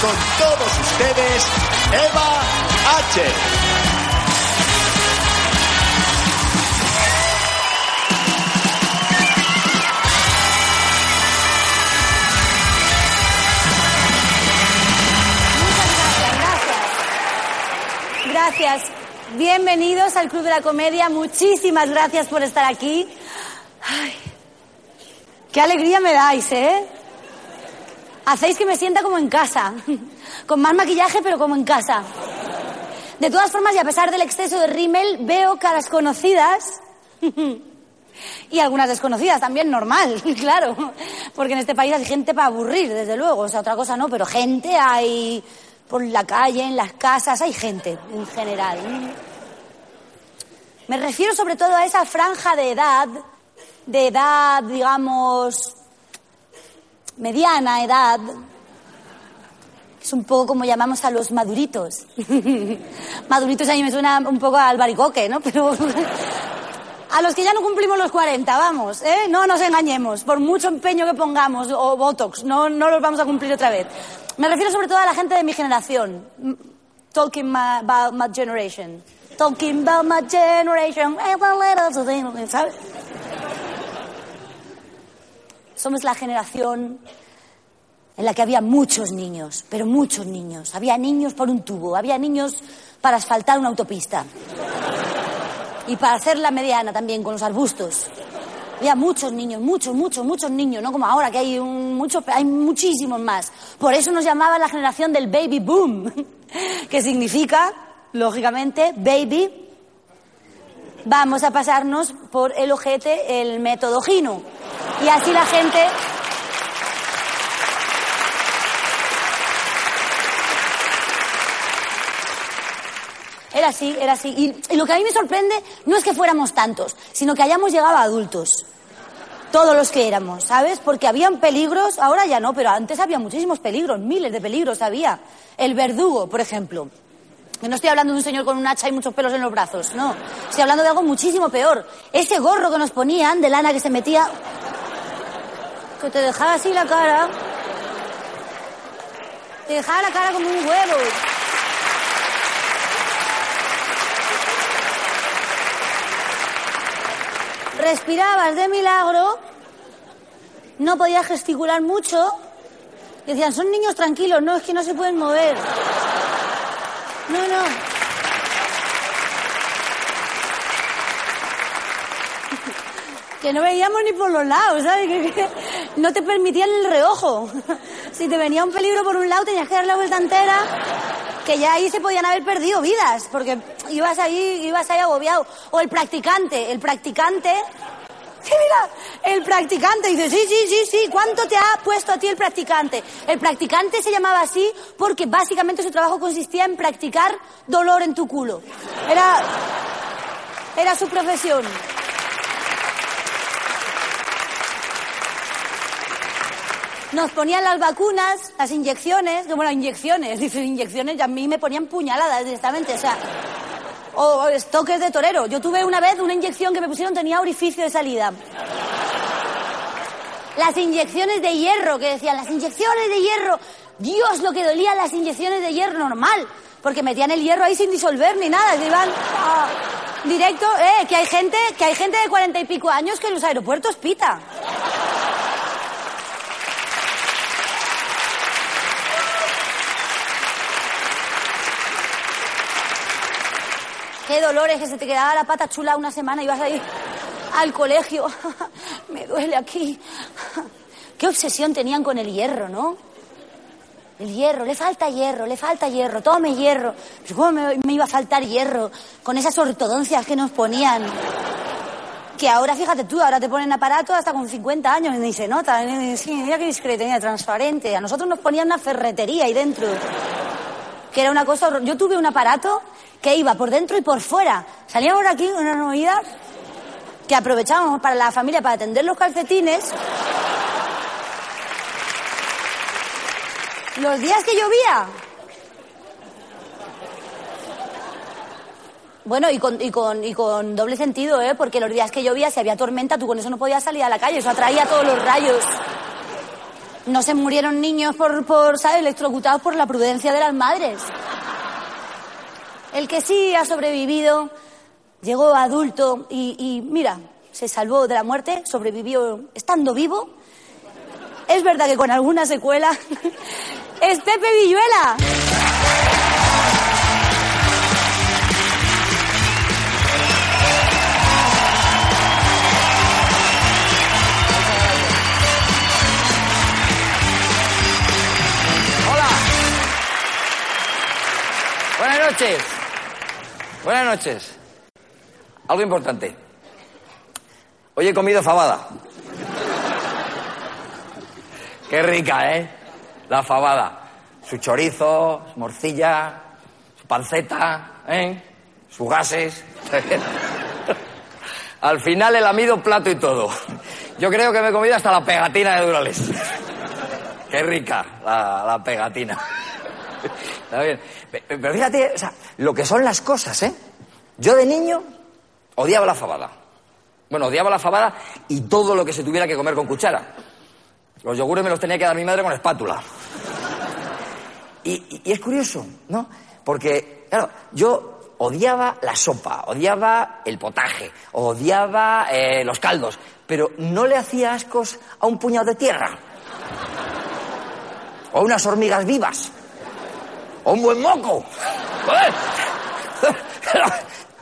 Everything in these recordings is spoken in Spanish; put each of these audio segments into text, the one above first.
Con todos ustedes, Eva H. Gracias. Bienvenidos al Club de la Comedia. Muchísimas gracias por estar aquí. Qué alegría me dais, ¿eh? Hacéis que me sienta como en casa. Con más maquillaje, pero como en casa. De todas formas, y a pesar del exceso de rímel, veo caras conocidas. Y algunas desconocidas también, normal, claro. Porque en este país hay gente para aburrir, desde luego. O sea, otra cosa no, pero gente hay por la calle, en las casas, hay gente en general. Me refiero sobre todo a esa franja de edad, de edad, digamos, mediana edad. Es un poco como llamamos a los maduritos. maduritos a mí me suena un poco al baricoque, ¿no? Pero a los que ya no cumplimos los 40, vamos, ¿eh? No nos engañemos, por mucho empeño que pongamos, o Botox, no, no los vamos a cumplir otra vez. Me refiero sobre todo a la gente de mi generación. Talking about my generation. Talking about my generation. ¿Sabes? Somos la generación en la que había muchos niños, pero muchos niños. Había niños por un tubo, había niños para asfaltar una autopista. Y para hacer la mediana también con los arbustos. Había muchos niños, muchos, muchos, muchos niños, no como ahora que hay un, mucho, hay muchísimos más. Por eso nos llamaban la generación del baby boom, que significa, lógicamente, baby. Vamos a pasarnos por el ojete el método Gino. Y así la gente Era así, era así. Y, lo que a mí me sorprende no es que fuéramos tantos, sino que hayamos llegado a adultos. Todos los que éramos, ¿sabes? Porque habían peligros, ahora ya no, pero antes había muchísimos peligros, miles de peligros había. El verdugo, por ejemplo. No estoy hablando de un señor con un hacha y muchos pelos en los brazos, no. Estoy hablando de algo muchísimo peor. Ese gorro que nos ponían de lana que se metía. que te dejaba así la cara. Te dejaba la cara como un huevo. respirabas de milagro, no podías gesticular mucho. Decían, son niños tranquilos, no, es que no se pueden mover. No, no. Que no veíamos ni por los lados, ¿sabes? Que, no te permitían el reojo. Si te venía un peligro por un lado, tenías que dar la vuelta entera que ya ahí se podían haber perdido vidas, porque ibas ahí, ibas ahí agobiado. O el practicante, el practicante. El practicante dice, sí, sí, sí, sí, ¿cuánto te ha puesto a ti el practicante? El practicante se llamaba así porque básicamente su trabajo consistía en practicar dolor en tu culo. Era, era su profesión. Nos ponían las vacunas, las inyecciones, bueno, inyecciones, dice inyecciones, y a mí me ponían puñaladas directamente, o sea, O estoques de torero. Yo tuve una vez una inyección que me pusieron, tenía orificio de salida. Las inyecciones de hierro, que decían, las inyecciones de hierro. Dios, lo que dolía las inyecciones de hierro normal. Porque metían el hierro ahí sin disolver ni nada. Se iban directo, eh, que hay gente, que hay gente de cuarenta y pico años que en los aeropuertos pita. Qué dolores que se te quedaba la pata chula una semana y vas a ir al colegio. Me duele aquí. Qué obsesión tenían con el hierro, ¿no? El hierro, le falta hierro, le falta hierro, tome hierro. Pero ¿Cómo me, iba a faltar hierro con esas ortodoncias que nos ponían? Que ahora, fíjate tú, ahora te ponen aparato hasta con 50 años ni se nota. Mira qué discreto, transparente. A nosotros nos ponían una ferretería ahí dentro. Que era una cosa... Yo tuve un aparato que iba por dentro y por fuera. Salíamos aquí con unas movidas que aprovechábamos para la familia para tender los calcetines. Los días que llovía. Bueno, y con, y, con, y con doble sentido, ¿eh? Porque los días que llovía, si había tormenta, tú con eso no podías salir a la calle, eso atraía todos los rayos. No se murieron niños por, por ¿sabes?, electrocutados por la prudencia de las madres. El que sí ha sobrevivido, llegó adulto y, y mira, se salvó de la muerte, sobrevivió estando vivo. Es verdad que con alguna secuela. es Pepe Villuela. Buenas noches. Algo importante. Hoy he comido fabada. Qué rica, ¿eh? La fabada. Su chorizo, su morcilla, su panceta, ¿eh? Sus gases. Al final he lamido plato y todo. Yo creo que me he comido hasta la pegatina de Durales. Qué rica la, la pegatina. Está bien. Pe- pe- Pero fíjate, o sea, lo que son las cosas, ¿eh? Yo de niño odiaba la fabada. Bueno, odiaba la fabada y todo lo que se tuviera que comer con cuchara. Los yogures me los tenía que dar mi madre con espátula. Y es curioso, ¿no? Porque, claro, yo odiaba la sopa, odiaba el potaje, odiaba eh, los caldos, pero no le hacía ascos a un puñado de tierra. O a unas hormigas vivas. O un buen moco.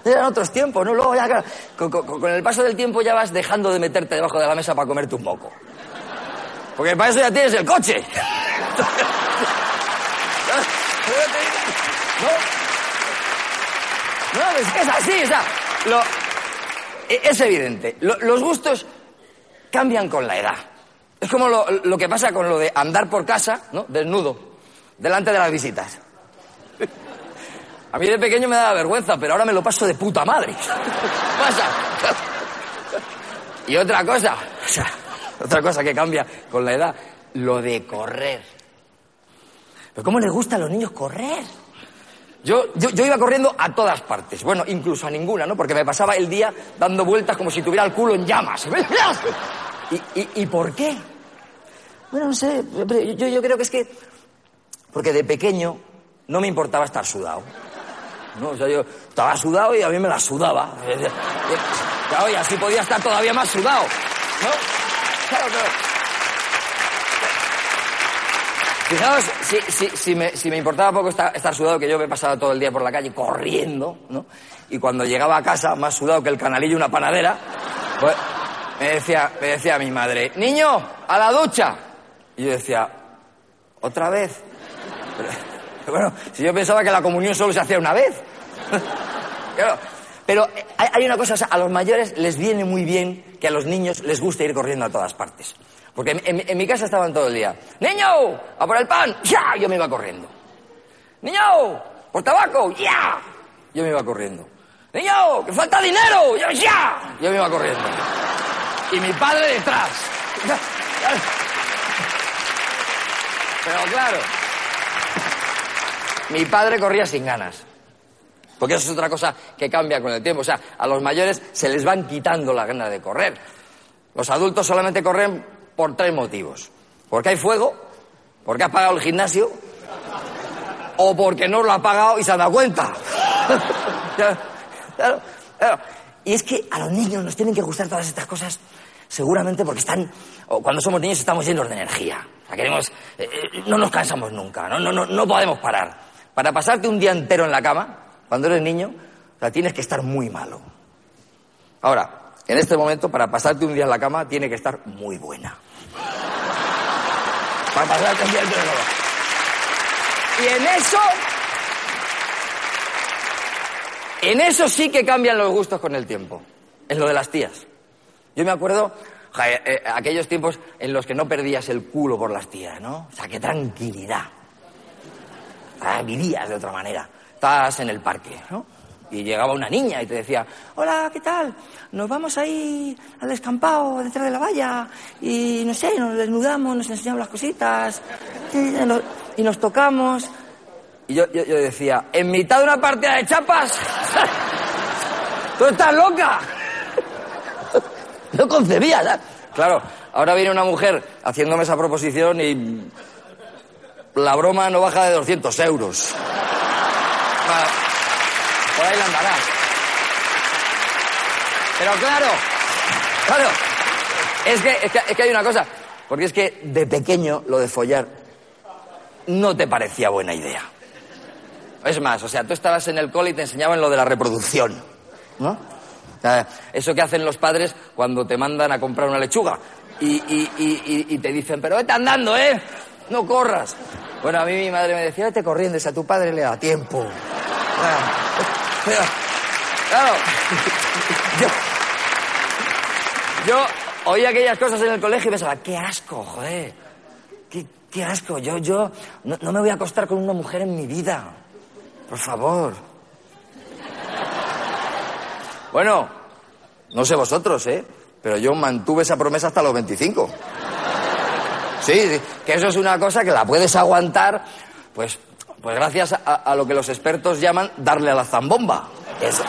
Eran otros tiempos, ¿no? Luego ya, con, con- con el paso del tiempo ya vas dejando de meterte debajo de la mesa para comerte un moco. Porque para eso ya tienes el coche. ¿No? No, es que es así, o sea, lo- e- es evidente. Lo- los gustos cambian con la edad. Es como lo, lo que pasa con lo de andar por casa, ¿no? Desnudo, delante de las visitas. A mí de pequeño me daba vergüenza, pero ahora me lo paso de puta madre. Pasa. Y otra cosa, o sea, otra cosa que cambia con la edad, lo de correr. Pero ¿cómo les gusta a los niños correr? Yo, yo, yo iba corriendo a todas partes, bueno, incluso a ninguna, ¿no? Porque me pasaba el día dando vueltas como si tuviera el culo en llamas. ¿Y, y, y por qué? Bueno, no sé, yo, yo creo que es que... Porque de pequeño no me importaba estar sudado. ¿No? O sea, yo estaba sudado y a mí me la sudaba. Y así podía estar todavía más sudado. ¿no? Claro. Fijaos, si, si, si, me, si me importaba poco estar, sudado, que yo me he pasado todo el día por la calle corriendo, ¿no? Y cuando llegaba a casa, más sudado que el canalillo y una panadera, pues me decía, me decía mi madre, niño, a la ducha. Y yo decía, ¿otra vez? Bueno, si yo pensaba que la comunión solo se hacía una vez. Pero hay, una cosa, o sea, a los mayores les viene muy bien que a los niños les guste ir corriendo a todas partes. Porque en, mi casa estaban todo el día. ¡Niño! ¡A por el pan! ¡Ya! Yo me iba corriendo. ¡Niño! ¡Por tabaco! ¡Ya! Yo me iba corriendo. ¡Niño! ¡Que falta dinero! ¡Ya! ¡Ya! Yo me iba corriendo. Y mi padre detrás. Pero claro, mi padre corría sin ganas. Porque eso es otra cosa que cambia con el tiempo. O sea, a los mayores se les van quitando la ganas de correr. Los adultos solamente corren por tres motivos. Porque hay fuego, porque has pagado el gimnasio, o porque no lo ha pagado y se ha dado cuenta. Y es que a los niños nos tienen que gustar todas estas cosas seguramente porque están, o cuando somos niños estamos llenos de energía. O sea, queremos, eh, eh, no nos cansamos nunca, no, no, no, no podemos parar. Para pasarte un día entero en la cama, cuando eres niño, o tienes que estar muy malo. Ahora, en este momento, para pasarte un día en la cama, tiene que estar muy buena. Para pasarte un día entero en la cama. Y en eso, en eso sí que cambian los gustos con el tiempo. En lo de las tías. Yo me acuerdo ja, eh, eh, aquellos tiempos en los que no perdías el culo por las tías, ¿no? O sea, qué tranquilidad. Ah, vivías de otra manera. Estabas en el parque, ¿no? Y llegaba una niña y te decía, hola, ¿qué tal? Nos vamos ahí al descampado detrás de la valla y no sé, nos desnudamos, nos enseñamos las cositas y nos, tocamos. Y yo, yo, decía, en mitad de una partida de chapas, tú estás loca. No concebía, ¿verdad? Claro, ahora viene una mujer haciéndome esa proposición y la broma no baja de 200 euros. Por ahí la andará. Pero claro, claro, es que, es, que, hay una cosa, porque es que de pequeño lo de follar no te parecía buena idea. Es más, o sea, tú estabas en el cole y te enseñaban lo de la reproducción, ¿no? Eso que hacen los padres cuando te mandan a comprar una lechuga y, y te dicen, pero vete andando, ¿eh? No corras. Bueno, a mí mi madre me decía, vete corriendo, a tu padre le da tiempo. Claro, claro, yo, yo oía aquellas cosas en el colegio y pensaba, qué asco, joder, qué, asco, yo, yo no, no me voy a acostar con una mujer en mi vida, por favor. Bueno, no sé vosotros, ¿eh? Pero yo mantuve esa promesa hasta los 25. Sí, que eso es una cosa que la puedes aguantar, pues, pues gracias a, lo que los expertos llaman darle a la zambomba. Es,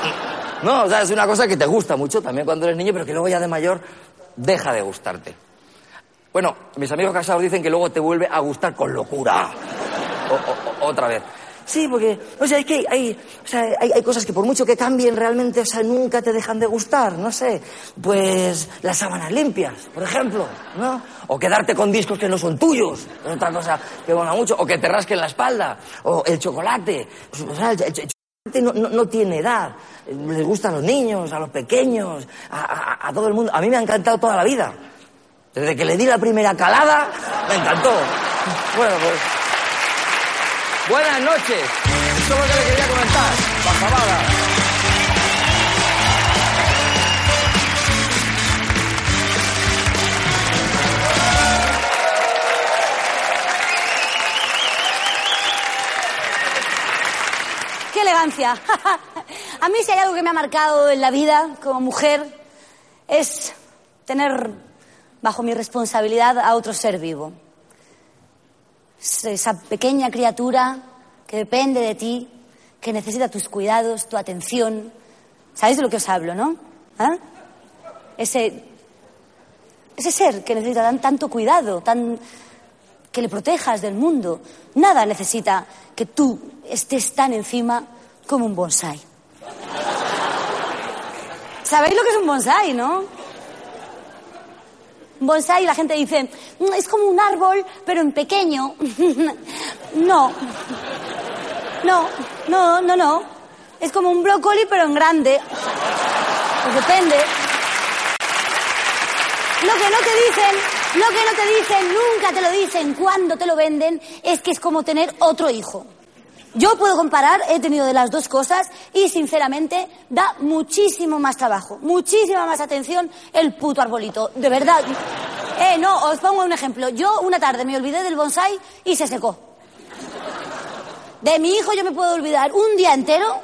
no, o sea, es una cosa que te gusta mucho también cuando eres niño, pero que luego ya de mayor deja de gustarte. Bueno, mis amigos casados dicen que luego te vuelve a gustar con locura. Otra vez. Sí, porque, o sea, hay, que, hay, o sea, hay, cosas que por mucho que cambien realmente, o sea, nunca te dejan de gustar, no sé. Pues las sábanas limpias, por ejemplo, ¿no? O quedarte con discos que no son tuyos, es otra cosa que mola mucho. O que te rasquen la espalda, o el chocolate. O sea, el, chocolate no, tiene edad. Les gustan a los niños, a los pequeños, a, todo el mundo. A mí me ha encantado toda la vida. Desde que le di la primera calada, me encantó. Bueno, pues... Buenas noches. Eso es le quería comentar. Pasabada. A mí si hay algo que me ha marcado en la vida como mujer es tener bajo mi responsabilidad a otro ser vivo esa pequeña criatura que depende de ti, que necesita tus cuidados, tu atención. ¿Sabéis de lo que os hablo, no? ¿Ah? Ese, ese ser que necesita tan, tanto cuidado, tan, que le protejas del mundo. Nada necesita que tú estés tan encima como un bonsai. ¿Sabéis lo que es un bonsai, no? bonsai la gente dice, mm, es como un árbol, pero en pequeño. no. No, no, no, no. Es como un brócoli, pero en grande. Pues depende. Lo que no te dicen, lo que no te dicen, nunca te lo dicen cuando te lo venden, es que es como tener otro hijo. Yo puedo comparar, he tenido de las dos cosas y sinceramente da muchísimo más trabajo, muchísima más atención el puto arbolito, de verdad. Eh, no, os pongo un ejemplo. Yo una tarde me olvidé del bonsai y se secó. De mi hijo yo me puedo olvidar un día entero,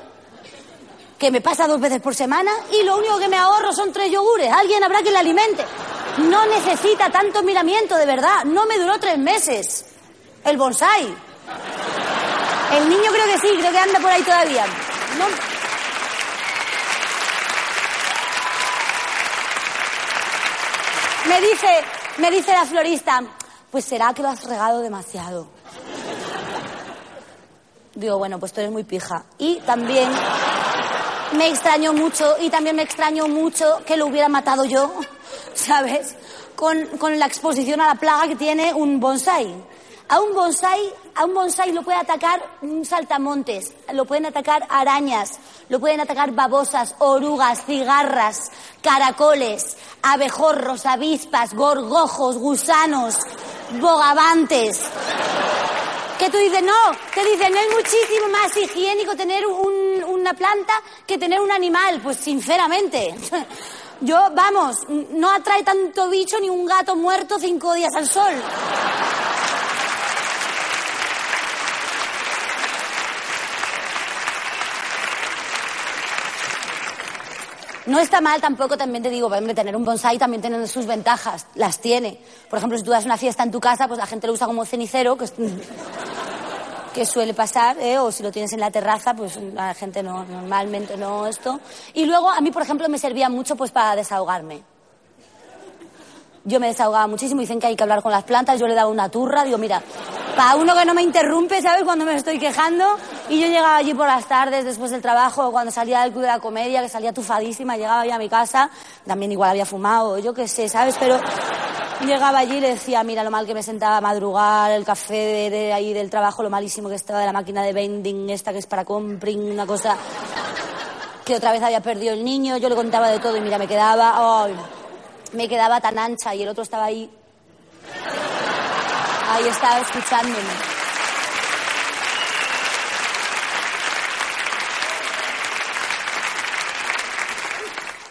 que me pasa dos veces por semana, y lo único que me ahorro son tres yogures. Alguien habrá que le alimente. No necesita tanto miramiento, de verdad. No me duró tres meses. El bonsai. El niño creo que sí, creo que anda por ahí todavía. No. Me dice, me dice la florista, pues será que lo has regado demasiado. Digo, bueno, pues tú eres muy pija. Y también me extrañó mucho, y también me extrañó mucho que lo hubiera matado yo, ¿sabes? Con, con la exposición a la plaga que tiene un bonsai. A un bonsai, a un bonsai lo puede atacar un saltamontes, lo pueden atacar arañas, lo pueden atacar babosas, orugas, cigarras, caracoles, abejorros, avispas, gorgojos, gusanos, bogavantes. Que tú dices, no, te dicen, no es muchísimo más higiénico tener un- una planta que tener un animal. Pues sinceramente, yo, vamos, no atrae tanto bicho ni un gato muerto cinco días al sol. No está mal tampoco, también te digo, hombre, tener un bonsai también tiene sus ventajas, las tiene. Por ejemplo, si tú das una fiesta en tu casa, pues la gente lo usa como cenicero, que, es- que suele pasar, ¿eh? o si lo tienes en la terraza, pues la gente no, normalmente no esto. Y luego a mí, por ejemplo, me servía mucho pues para desahogarme. Yo me desahogaba muchísimo, dicen que hay que hablar con las plantas, yo le daba una turra, digo, mira, para uno que no me interrumpe, ¿sabes? Cuando me estoy quejando, y yo llegaba allí por las tardes, después del trabajo, cuando salía del club de la comedia, que salía tufadísima, llegaba ya a mi casa, también igual había fumado, yo qué sé, ¿sabes? Pero llegaba allí y le decía, mira lo mal que me sentaba a madrugar, el café de, ahí del trabajo, lo malísimo que estaba de la máquina de vending, esta que es para compring, una cosa que otra vez había perdido el niño, yo le contaba de todo y mira, me quedaba, ay, me quedaba tan ancha y el otro estaba ahí, ahí estaba escuchándome.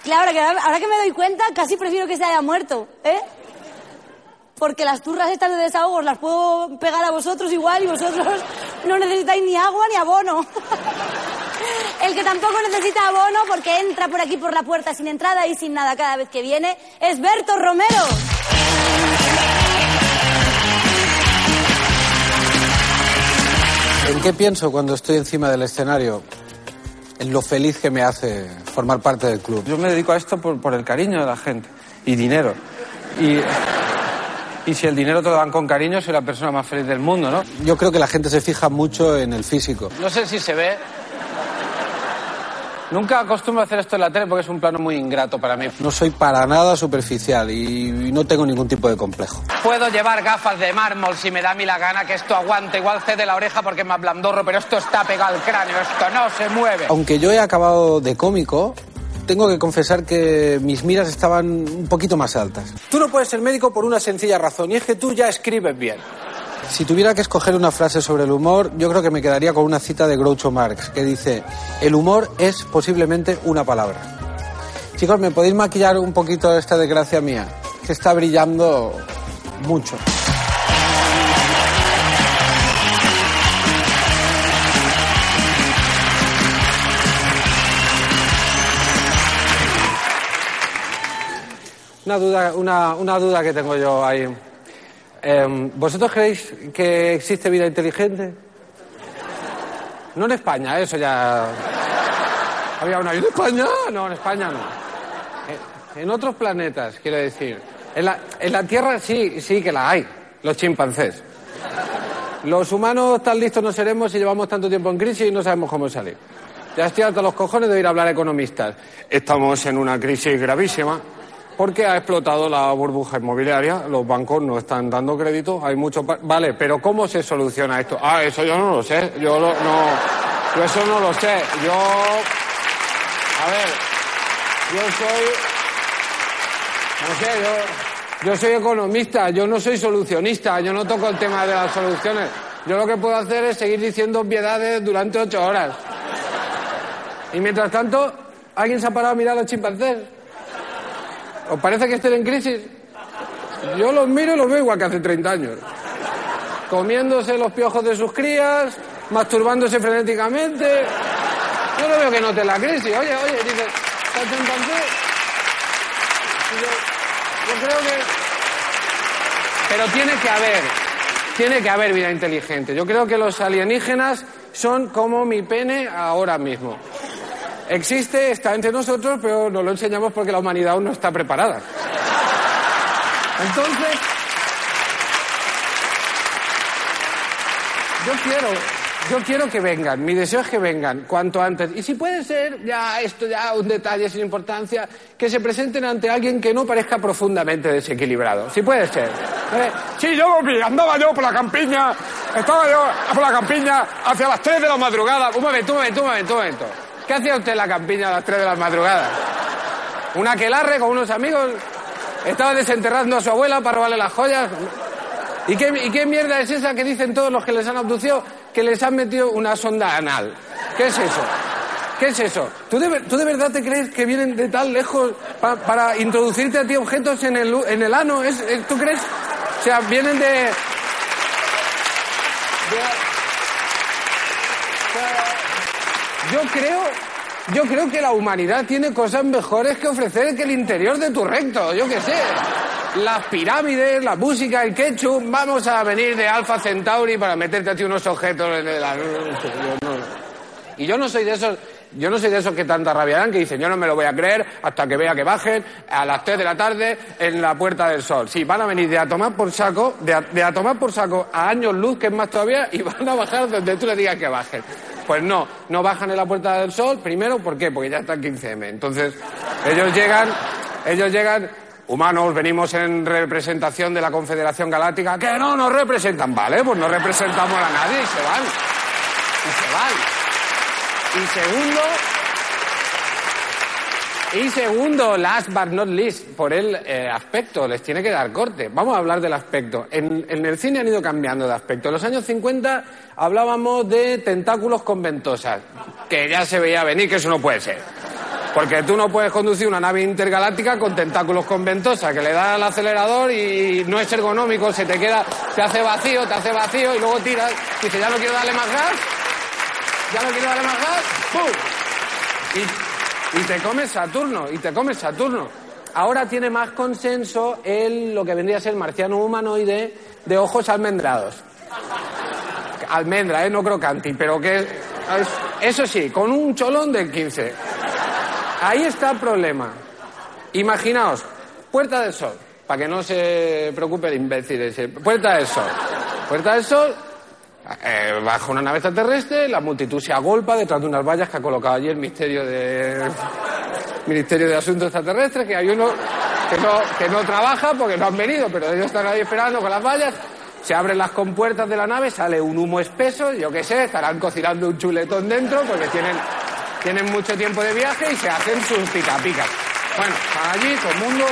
Claro, ahora que me doy cuenta, casi prefiero que se haya muerto, ¿eh? Porque las turras estas de desahogo os las puedo pegar a vosotros igual y vosotros no necesitáis ni agua ni abono. El que tampoco necesita abono porque entra por aquí por la puerta sin entrada y sin nada cada vez que viene es Berto Romero. ¿En qué pienso cuando estoy encima del escenario? En lo feliz que me hace formar parte del club. Yo me dedico a esto por, por el cariño de la gente y dinero. Y, y si el dinero te lo dan con cariño, soy la persona más feliz del mundo, ¿no? Yo creo que la gente se fija mucho en el físico. No sé si se ve. Nunca acostumbro a hacer esto en la tele porque es un plano muy ingrato para mí. No soy para nada superficial y no tengo ningún tipo de complejo. Puedo llevar gafas de mármol si me da a mí la gana, que esto aguante. Igual cede la oreja porque es más blandorro, pero esto está pegado al cráneo, esto no se mueve. Aunque yo he acabado de cómico, tengo que confesar que mis miras estaban un poquito más altas. Tú no puedes ser médico por una sencilla razón, y es que tú ya escribes bien. Si tuviera que escoger una frase sobre el humor, yo creo que me quedaría con una cita de Groucho Marx, que dice, el humor es posiblemente una palabra. Chicos, ¿me podéis maquillar un poquito esta desgracia mía? Que está brillando mucho. Una duda, una, una duda que tengo yo ahí. Em, ¿Vosotros creéis que existe vida inteligente? No en España, eso ya. Había una. ¿Y en España? No, en España no. En- otros planetas, quiero decir. En la, en la Tierra sí, sí que la hay, los chimpancés. Los humanos tan listos no seremos si llevamos tanto tiempo en crisis y no sabemos cómo salir. Ya estoy harto los cojones de ir a hablar a economistas. Estamos en una crisis gravísima porque ha explotado la burbuja inmobiliaria. Los bancos no están dando crédito. Hay mucho. Vale, pero ¿cómo se soluciona esto? Ah, eso yo no lo sé. Yo lo- no. Yo eso no lo sé. Yo. A ver. Yo soy. No sé, yo, yo soy economista, yo no soy solucionista, yo no toco el tema de las soluciones. Yo lo que puedo hacer es seguir diciendo obviedades durante ocho horas. Y mientras tanto, ¿alguien se ha parado a mirar a los chimpancés? ¿Os parece que estén en crisis? Yo los miro y los veo igual que hace 30 años. Comiéndose los piojos de sus crías, masturbándose frenéticamente. Yo no veo que noten la crisis. Oye, oye, dice, yo, yo creo que... Pero tiene que haber, tiene que haber vida inteligente. Yo creo que los alienígenas son como mi pene ahora mismo. Existe, está entre nosotros, pero no lo enseñamos porque la humanidad aún no está preparada. Entonces, yo quiero, yo quiero que vengan, mi deseo es que vengan cuanto antes. Y si puede ser, ya esto ya un detalle sin importancia, que se presenten ante alguien que no parezca profundamente desequilibrado. Si puede ser. ¿Vale? Sí, yo vi, andaba yo por la campiña, estaba yo por la campiña hacia las 3 de la madrugada. Un momento, un momento, un momento, un momento. ¿Qué hacía usted en la campiña a las 3 de la madrugada? ¿Un aquelarre con unos amigos? ¿Estaba desenterrando a su abuela para robarle las joyas? ¿Y qué, ¿Y qué mierda es esa que dicen todos los que les han abducido que les han metido una sonda anal? ¿Qué es eso? ¿Qué es eso? ¿Tú de, verdad te crees que vienen de tan lejos pa- para introducirte a ti objetos en el, en el ano? ¿Es, es- ¿Tú crees? O sea, vienen de- Yo creo, yo creo que la humanidad tiene cosas mejores que ofrecer que el interior de tu recto, yo qué sé. Las pirámides, la música, el ketchup, vamos a venir de Alpha Centauri para meterte a ti unos objetos en el... Y yo no soy de esos, yo no soy de esos que tanta rabia dan, que dicen, yo no me lo voy a creer hasta que vea que bajen a las 3 de la tarde en la Puerta del Sol. Sí, van a venir de a tomar por saco, de a, de a tomar por saco a años luz, que es más todavía, y van a bajar donde tú le digas que bajen. Pues no, no bajan en la Puerta del Sol, primero, ¿por qué? Porque ya está el 15M. Entonces, ellos llegan, ellos llegan, humanos, venimos en representación de la Confederación Galáctica, que no nos representan, ¿vale? Pues no representamos a nadie y se van. Y se van. Y segundo, y segundo, last but not least, por el eh, aspecto, les tiene que dar corte. Vamos a hablar del aspecto. En, el cine han ido cambiando de aspecto. En los años 50 hablábamos de tentáculos con ventosas, que ya se veía venir que eso no puede ser. Porque tú no puedes conducir una nave intergaláctica con tentáculos con ventosa, que le da al acelerador y no es ergonómico, se te queda, te hace vacío, te hace vacío y luego tiras, dice, ya no quiero darle más gas, ya no quiero darle más gas, ¡pum! Y, y te comes Saturno, y te comes Saturno. Ahora tiene más consenso el, lo que vendría a ser marciano humanoide de ojos almendrados. Almendra, ¿eh? No crocanti, pero que... es- Eso sí, con un cholón del 15. Ahí está el problema. Imaginaos, Puerta del Sol, para que no se preocupe el imbécil ese. Puerta del Sol. Puerta del Sol, eh, baja una nave extraterrestre, la multitud se agolpa detrás de unas vallas que ha colocado allí el Ministerio de, Ministerio de Asuntos Extraterrestres, que hay uno que no, que no trabaja porque no han venido, pero ellos están ahí esperando con las vallas. Se abren las compuertas de la nave, sale un humo espeso, yo qué sé, estarán cocinando un chuletón dentro porque tienen, tienen mucho tiempo de viaje y se hacen sus picapicas. Bueno, están allí, todo el mundo,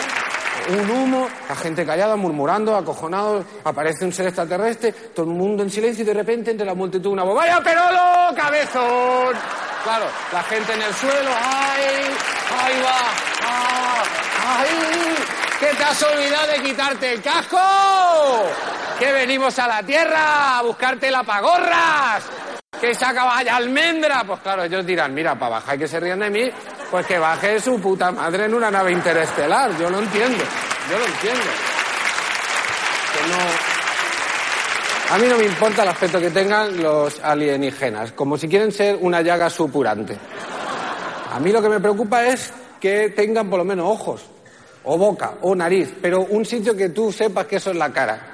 un humo, la gente callada, murmurando, acojonados, aparece un ser extraterrestre, todo el mundo en silencio y de repente entre la multitud una voz, ¡Vaya perolo, cabezón! Claro, la gente en el suelo, ¡ay! ¡Ahí va! ¡Ah! ¡Ay! ¿Qué te has olvidado de quitarte el casco? Que venimos a la Tierra a buscarte la pagorras. Que saca vaya almendra. Pues claro, ellos dirán, mira, para bajar y que se rían de mí, pues que baje su puta madre en una nave interestelar. Yo lo entiendo. Yo lo entiendo. Que no. A mí no me importa el aspecto que tengan los alienígenas, como si quieren ser una llaga supurante. A mí lo que me preocupa es que tengan por lo menos ojos, o boca, o nariz, pero un sitio que tú sepas que eso es la cara.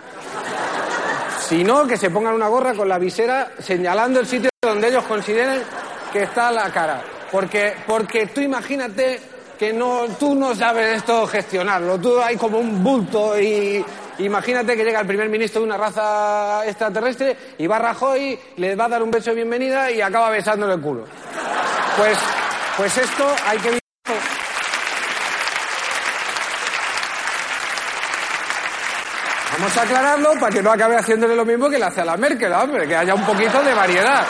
Si no, que se pongan una gorra con la visera señalando el sitio donde ellos consideren que está la cara. Porque, porque tú imagínate que no, tú no sabes esto gestionarlo, tú hay como un bulto y imagínate que llega el primer ministro de una raza extraterrestre y va Rajoy, le va a dar un beso de bienvenida y acaba besándole el culo. Pues, pues esto hay que Vamos a aclararlo para que no acabe haciéndole lo mismo que le hace a la Merkel, hombre, que haya un poquito de variedad.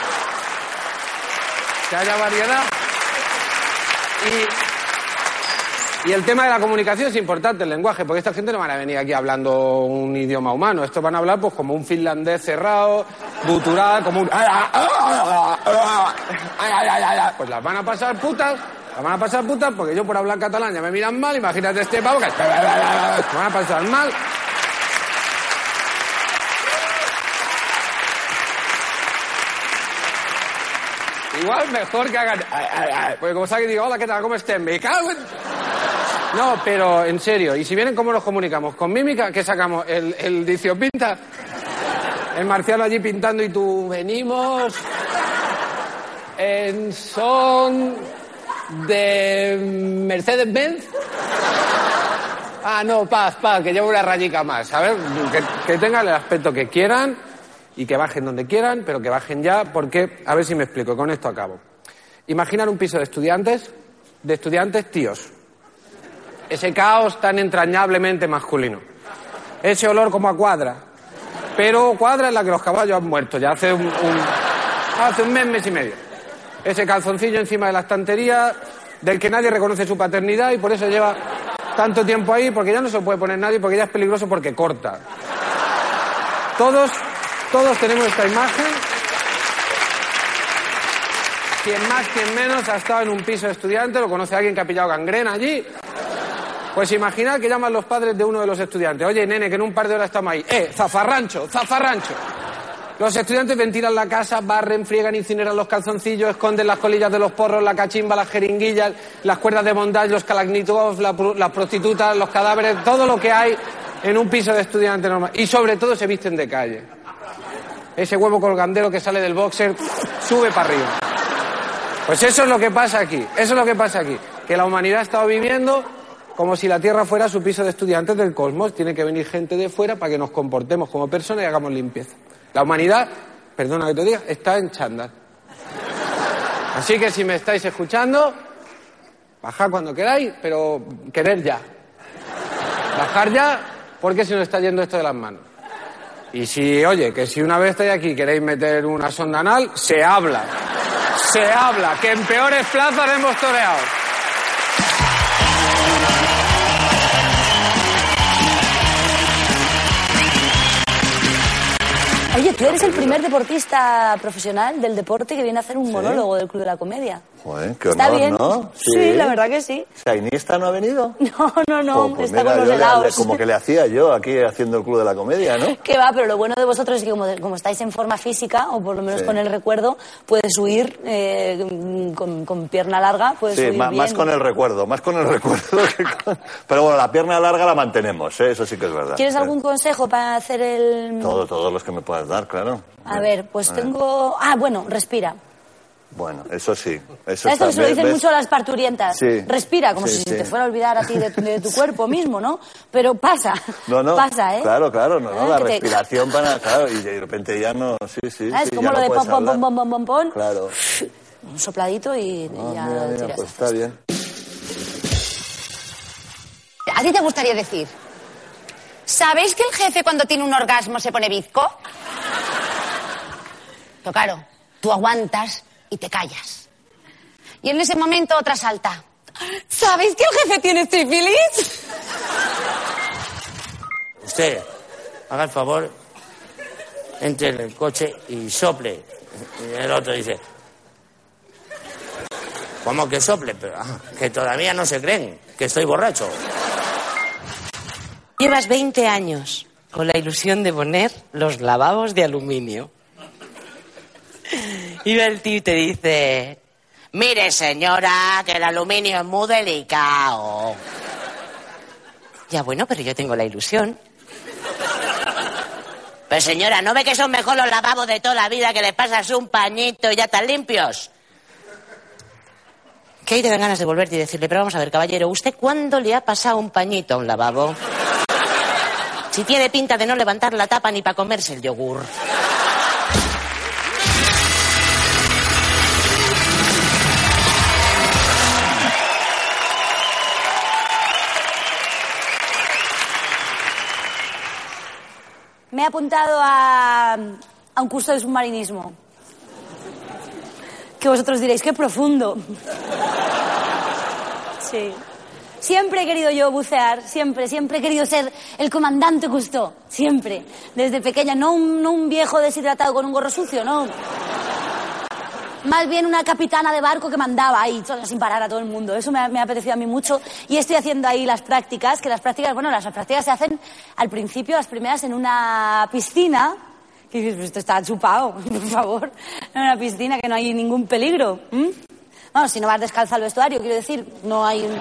Que haya variedad. Y, y el tema de la comunicación es importante, el lenguaje, porque esta gente no van a venir aquí hablando un idioma humano. Estos van a hablar pues como un finlandés cerrado, gutural, como un... Pues las van a pasar putas. Las van a pasar putas porque yo por hablar catalán ya me miran mal. Imagínate este pavo que... Van a pasar mal. Igual mejor que hagan. Porque como saben que digo, hola, ¿qué tal? ¿Cómo estén? Me cago en. No, pero en serio, y si vienen, ¿cómo nos comunicamos? ¿Con mímica? ¿Qué sacamos? ¿El, el dicio pinta? El marciano allí pintando y tú, venimos en son de Mercedes-Benz. Ah, no, paz, paz, que llevo una rayica más. A ver, que tengan el aspecto que quieran y que bajen donde quieran, pero que bajen ya, porque, a ver si me explico, con esto acabo. Imaginar un piso de estudiantes, de estudiantes tíos. Ese caos tan entrañablemente masculino. Ese olor como a cuadra. Pero cuadra en la que los caballos han muerto ya hace un, un- hace un mes, mes y medio. Ese calzoncillo encima de la estantería del que nadie reconoce su paternidad y por eso lleva tanto tiempo ahí, porque ya no se puede poner nadie, porque ya es peligroso porque corta. Todos, todos tenemos esta imagen. Quien más, quien menos ha estado en un piso de estudiante, lo conoce alguien que ha pillado gangrena allí. Pues imaginad que llaman los padres de uno de los estudiantes. Oye, nene, que en un par de horas estamos ahí. ¡Eh, zafarrancho, zafarrancho! Los estudiantes ventilan la casa, barren, friegan, incineran los calzoncillos, esconden las colillas de los porros, la cachimba, las jeringuillas, las cuerdas de bondage, los calagnitovs, la pru- las prostitutas, los cadáveres, todo lo que hay en un piso de estudiante normal. Y sobre todo se visten de calle. Ese huevo colgandero que sale del boxer sube para arriba. Pues eso es lo que pasa aquí, eso es lo que pasa aquí. Que la humanidad ha estado viviendo como si la Tierra fuera su piso de estudiantes del cosmos. Tiene que venir gente de fuera para que nos comportemos como personas y hagamos limpieza. La humanidad, perdona que te diga, está en chándal. Así que si me estáis escuchando, bajad cuando queráis, pero querer ya. Bajar ya, porque se nos está yendo esto de las manos. Y si, oye, que si una vez estáis aquí queréis meter una sonda anal, se habla. Se habla, que en peores plazas hemos toreado. Oye, tú eres el primer deportista profesional del deporte que viene a hacer un monólogo del Club de la Comedia. Joder, qué ¿Está honor, bien? ¿no? Sí, la verdad que sí. ¿Shainista no ha venido? No, no, no, Oh, pues está mira, con los helados. le- como que le hacía yo aquí haciendo el Club de la Comedia, ¿no? Que va, pero lo bueno de vosotros es que como, como estáis en forma física, o por lo menos Sí. con el recuerdo, puedes huir eh, con, con pierna larga, puedes Sí, bien. más con el recuerdo, más con el recuerdo que con... Pero bueno, la pierna larga la mantenemos, ¿eh? eso sí que es verdad. ¿Quieres algún consejo para hacer el...? Todo, todos los que me puedas dar, claro. A ver, pues A ver. tengo... Ah, bueno, respira. Bueno, eso sí. Eso ¿Sabes esto se lo ¿ves- dicen ves? mucho a las parturientas? Sí. Respira, como Sí, si sí. te fuera a olvidar a ti de, tu- de tu cuerpo mismo, ¿no? Pero pasa, No, no. pasa, ¿eh? Claro, claro, no, no, Ah, la te- respiración para... Claro, y de repente ya no... Sí, sí, sí, como lo no de pom, pom, hablar. pom, pom, pom, pom, Claro. un sopladito y, y Ah, ya mira, mira, tiras. pues está bien. ¿A ti te gustaría decir? ¿Sabéis que el jefe cuando tiene un orgasmo se pone bizco? Pero claro, tú aguantas y te callas. Y en ese momento otra salta. ¿Sabéis que el jefe tiene sífilis? Usted, haga el favor, entre en el coche y sople. Y el otro dice, ¿cómo que sople? Ah, que todavía no se creen que estoy borracho. Llevas 20 años con la ilusión de poner los lavabos de aluminio. Y va el tío te dice, mire señora, que el aluminio es muy delicado. Ya bueno, pero yo tengo la ilusión. Pero señora, ¿no ve que son mejor los lavabos de toda la vida que le pasas un pañito y ya están limpios? Que ahí te dan ganas de volverte y decirle, pero vamos a ver, caballero, ¿usted cuándo le ha pasado un pañito a un lavabo? Si tiene pinta de no levantar la tapa ni para comerse el yogur. Me he apuntado a, a un curso de submarinismo. Que vosotros diréis, qué profundo. Sí. Siempre he querido yo bucear, siempre, siempre he querido ser el comandante Cousteau, siempre, desde pequeña, no un, no un viejo deshidratado con un gorro sucio, no. Más bien una capitana de barco que mandaba ahí sin parar a todo el mundo. Eso me ha, me apetecido a mí mucho. Y estoy haciendo ahí las prácticas, que las prácticas, bueno, las prácticas se hacen al principio, las primeras en una piscina. Que dices, "Pues esto está chupado, por favor. En una piscina que no hay ningún peligro. ¿m? Vamos, si no vas descalza al vestuario, quiero decir, no hay un-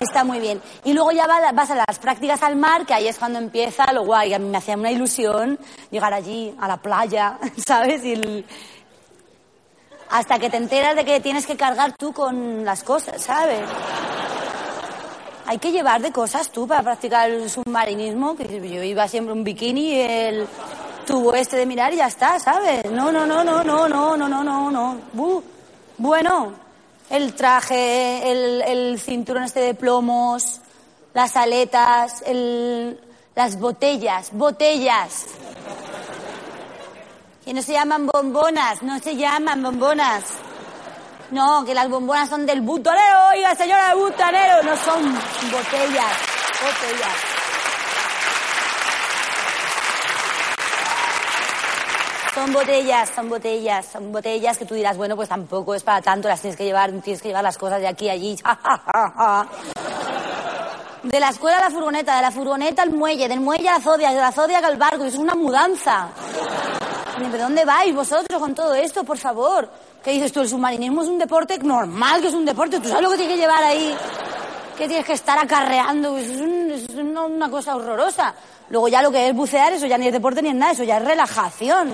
Está muy bien. Y luego ya va- vas a las prácticas al mar, que ahí es cuando empieza lo guay. A mí me hacía una ilusión llegar allí, a la playa, ¿sabes? Y Hasta que te enteras de que tienes que cargar tú con las cosas, ¿sabes? Hay que llevar de cosas tú para practicar el submarinismo, que yo iba siempre un bikini el tubo este de mirar y ya está, ¿sabes? No, no, no, no, no, no, no, no, no, no. Bu. Bueno, el traje, el, el cinturón este de plomos, las aletas, el, las botellas, botellas. Que no se llaman bombonas, no se llaman bombonas. No, que las bombonas son del butonero, oiga señora del butonero, no son botellas, botellas. Son botellas, son botellas, son botellas que tú dirás, bueno, pues tampoco es para tanto, las tienes que llevar, tienes que llevar las cosas de aquí a allí. De la escuela a la furgoneta, de la furgoneta al muelle, del muelle a la Zodiac, de la Zodiac al barco, eso es una mudanza. ¿De dónde vais vosotros con todo esto, por favor? ¿Qué dices tú? El submarinismo es un deporte normal, que es un deporte. ¿Tú sabes lo que tienes que llevar ahí? Que tienes que estar acarreando. Eso es, un- una, cosa horrorosa. Luego ya lo que es bucear, eso ya ni es deporte ni es nada, eso ya es relajación.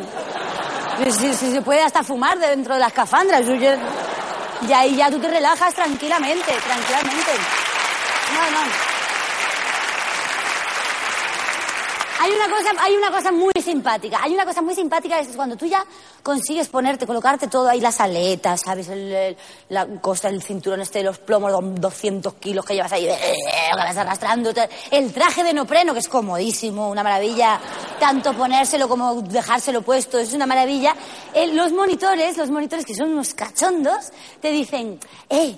Si, se puede hasta fumar dentro de las escafandra. Eso ya- y ahí ya tú te relajas tranquilamente, tranquilamente. No, no. Hay una cosa, hay una cosa muy simpática. Hay una cosa muy simpática es cuando tú ya consigues ponerte, colocarte todo ahí, las aletas, ¿sabes? El, el- la el cinturón este de los plomos, los 200 kilos que llevas ahí, que vas arrastrando. El traje de nopreno, que es comodísimo, una maravilla. Tanto ponérselo como dejárselo puesto, es una maravilla. Eh, los monitores, los monitores que son unos cachondos, te dicen, eh,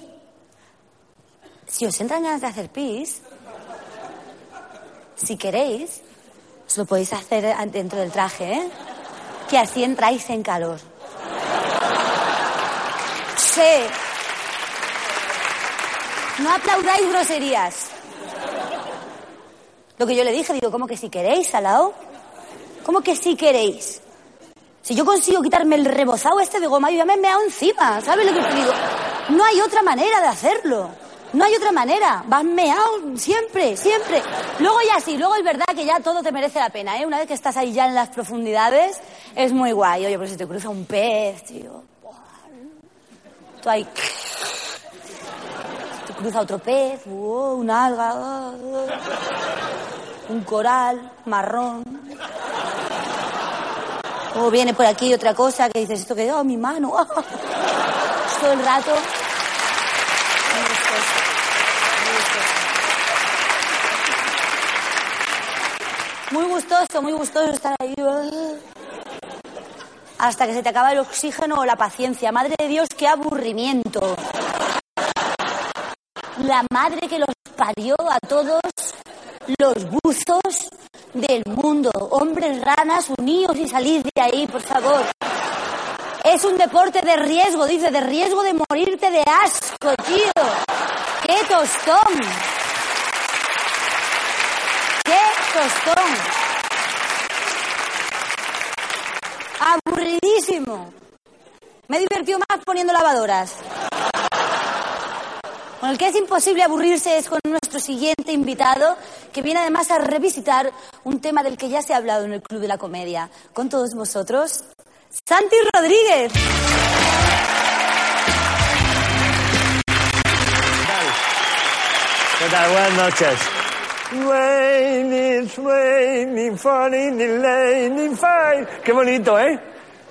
si os entran ganas de hacer pis, si queréis, lo podéis hacer dentro del traje, ¿eh? Que así entráis en calor. Sí. No aplaudáis groserías. Lo que yo le dije, digo, ¿cómo que si queréis, Salao? ¿Cómo que si queréis? Si yo consigo quitarme el rebozado este de goma, yo ya me he meado encima. ¿Sabes lo que te digo? No hay otra manera de hacerlo. No hay otra manera. Vas meado siempre, siempre. Luego ya sí, luego es verdad que ya todo te merece la pena, ¿eh? Una vez que estás ahí ya en las profundidades, es muy guay. Oye, pero si te cruza un pez, tío. Tú ahí... Te cruza otro pez, un alga, un coral marrón. O viene por aquí otra cosa que dices, esto que, oh, mi mano. Todo el rato. Muy gustoso, muy gustoso estar ahí. Hasta que se te acaba el oxígeno o la paciencia. Madre de Dios, qué aburrimiento. La madre que los parió a todos los buzos del mundo. Hombres ranas, unidos y salid de ahí, por favor. Es un deporte de riesgo, dice, de riesgo de morirte de asco, tío. ¡Qué tostón! ¡Qué Aburridísimo. Me he divertido más poniendo lavadoras. Con el que es imposible aburrirse es con nuestro siguiente invitado, que viene además a revisitar un tema del que ya se ha hablado en el Club de la Comedia. Con todos vosotros, Santi Rodríguez. ¿Qué tal? Buenas noches. Raining, raining, falling, raining, fine. Qué bonito, ¿eh?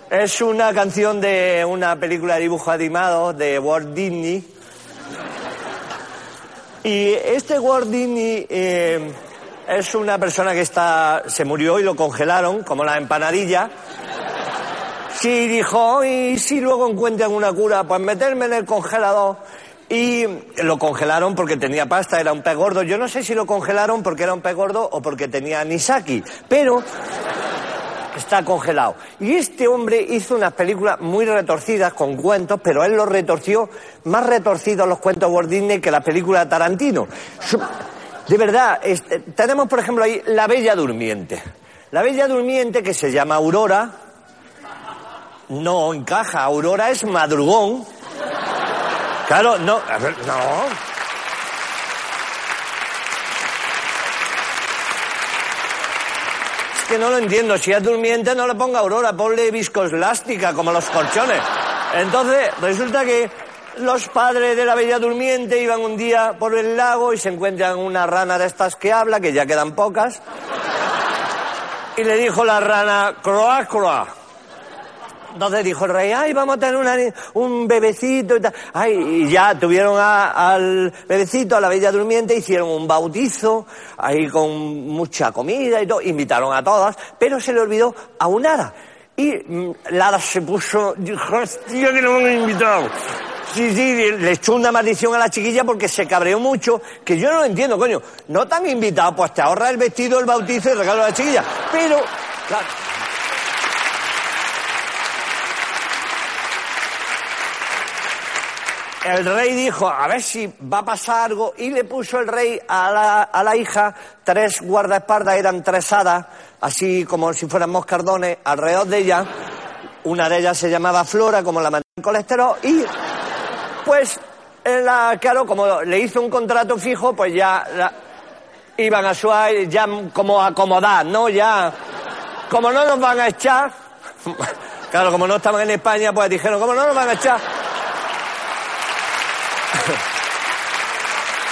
Es una canción de una película de dibujo animado de Walt Disney. Y este Walt Disney eh, es una persona que está, se murió y lo congelaron, como la empanadilla. Sí, dijo, y si luego encuentran una cura, pues meterme en el congelador. Y lo congelaron porque tenía pasta, era un pez gordo. Yo no sé si lo congelaron porque era un pez gordo o porque tenía anisaki, pero está congelado. Y este hombre hizo unas películas muy retorcidas con cuentos, pero él los retorció más retorcidos los cuentos Walt Disney que la película de Tarantino. De verdad, este, tenemos por ejemplo ahí La Bella Durmiente. La Bella Durmiente que se llama Aurora, no encaja. Aurora es madrugón. Claro, no. A ver, no. Es que no lo entiendo. Si es durmiente, no le ponga aurora, ponle viscoelástica, como los colchones. Entonces, resulta que los padres de la bella durmiente iban un día por el lago y se encuentran una rana de estas que habla, que ya quedan pocas. Y le dijo la rana, croa, croa. Entonces dijo el rey, ay, vamos a tener un bebecito y tal. Ay, y ya tuvieron al bebecito, a la bella durmiente, hicieron un bautizo, ahí con mucha comida y todo, invitaron a todas, pero se le olvidó a un hada. Y mm, Lara se puso, dijo, hostia, que no me han invitado. Sí, sí, le echó una maldición a la chiquilla porque se cabreó mucho, que yo no lo entiendo, coño. No te han invitado, pues te ahorra el vestido, el bautizo y el regalo a la chiquilla. Pero, el rey dijo, a ver si va a pasar algo, y le puso el rey a la, a la hija tres guardaespaldas, eran tres hadas, así como si fueran moscardones, alrededor de ella. Una de ellas se llamaba Flora, como la mandó el colesterol, y pues, la, claro, como le hizo un contrato fijo, pues ya iban a su ya como a acomodar, ¿no? Ya, como no nos van a echar, claro, como no estaban en España, pues dijeron, como no nos van a echar,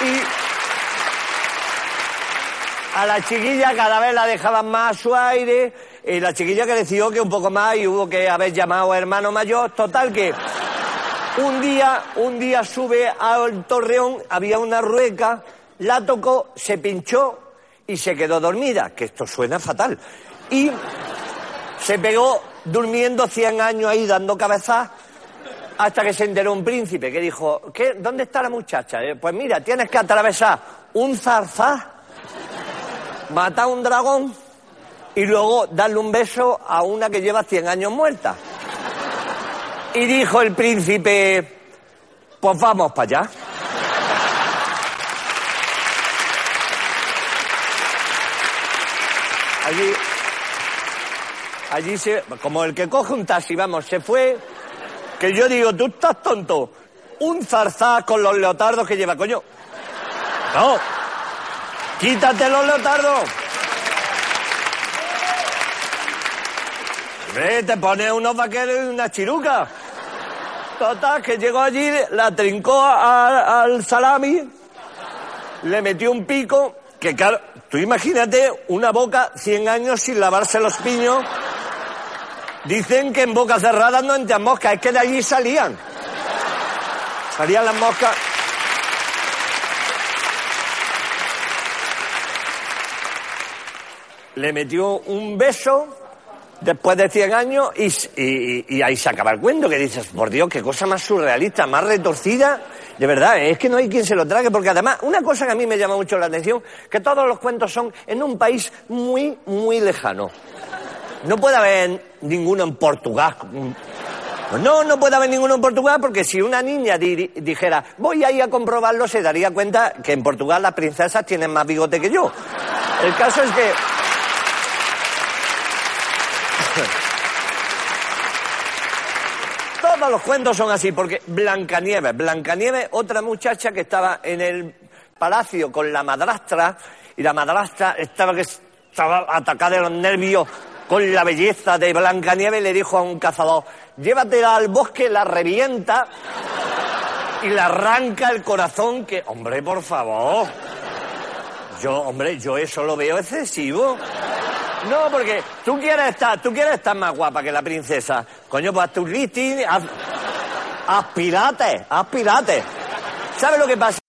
y a la chiquilla cada vez la dejaban más a su aire y la chiquilla creció que un poco más y hubo que haber llamado a hermano mayor. Total que un día, un día sube al torreón, había una rueca, la tocó, se pinchó y se quedó dormida, que esto suena fatal. Y se pegó durmiendo 100 años ahí dando cabezas hasta que se enteró un príncipe que dijo, ¿qué, ¿dónde está la muchacha? Eh, Pues mira, tienes que atravesar un zarzá, matar a un dragón y luego darle un beso a una que lleva 100 años muerta. Y dijo el príncipe, pues vamos para allá. Allí, allí se, como el que coge un taxi, vamos, se fue, que yo digo, tú estás tonto, un zarzá con los leotardos que lleva, coño. No, quítate los leotardos. Ve, te pones unos vaqueros y una chiruca. Total, que llegó allí, la trincó al salami, le metió un pico, que claro, tú imagínate una boca 100 años sin lavarse los piños. Dicen que en boca cerrada no entran moscas, es que de allí salían. Salían las moscas. Le metió un beso después de 100 años y, y- y ahí se acaba el cuento, que dices, por Dios, qué cosa más surrealista, más retorcida. De verdad, es que no hay quien se lo trague, porque además, una cosa que a mí me llama mucho la atención, que todos los cuentos son en un país muy, muy lejano. No puede haber ninguno en Portugal. Pues no, no puede haber ninguno en Portugal porque si una niña di- dijera voy a ir a comprobarlo se daría cuenta que en Portugal las princesas tienen más bigote que yo. El caso es que... Todos los cuentos son así porque Blancanieves, Blancanieves, otra muchacha que estaba en el palacio con la madrastra y la madrastra estaba que estaba atacada de los nervios con la belleza de Blancanieves le dijo a un cazador, llévatela al bosque, la revienta y le arranca el corazón que, hombre, por favor. Yo, hombre, yo eso lo veo excesivo. No, porque tú quieres estar, tú quieres estar más guapa que la princesa. Coño, pues haz tu listing, haz, haz pilates, haz pilates. ¿Sabes lo que pasa?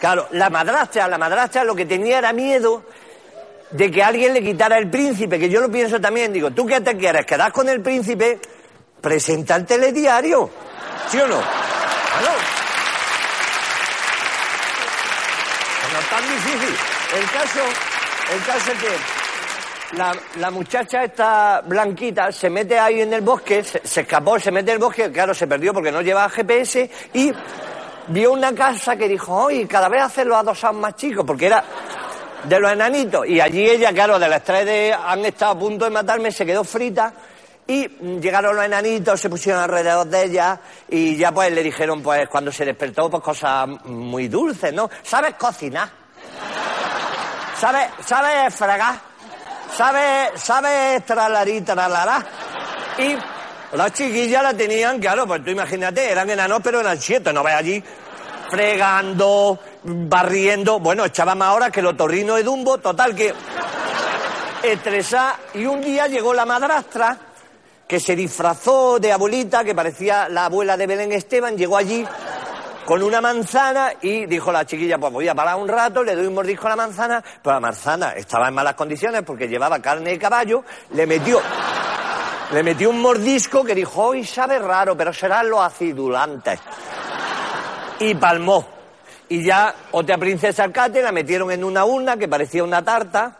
Claro, la madrastra, la madrastra lo que tenía era miedo de que alguien le quitara el príncipe, que yo lo pienso también. Digo, ¿tú qué te quieres? ¿Quedar con el príncipe? Presenta el telediario. ¿Sí o no? No es tan difícil. El caso, el caso es que la, la muchacha esta blanquita se mete ahí en el bosque, se, se escapó, se mete en el bosque, claro, se perdió porque no llevaba GPS y vio una casa que dijo, oye, cada vez hacen los adosados más chicos, porque era de los enanitos. Y allí ella, claro, del estrés de han estado a punto de matarme, se quedó frita. Y llegaron los enanitos, se pusieron alrededor de ella y ya pues le dijeron, pues cuando se despertó, pues cosas muy dulces, ¿no? ¿Sabes cocinar? ¿Sabes, sabes fregar? ¿sabes? ¿Sabes? Tralarí, tralará. Y las chiquillas la tenían, claro, pues tú imagínate, eran enanos, pero eran siete, no ves allí fregando, barriendo, bueno, echaba más horas que los torrinos de Dumbo, total que estresada. Y un día llegó la madrastra, que se disfrazó de abuelita, que parecía la abuela de Belén Esteban, llegó allí con una manzana y dijo la chiquilla, pues voy a parar un rato, le doy un mordisco a la manzana, pero la manzana estaba en malas condiciones porque llevaba carne de caballo, le metió, le metió un mordisco que dijo, hoy sabe raro, pero serán los acidulantes. Y palmó. Y ya otra princesa Cate la metieron en una urna que parecía una tarta.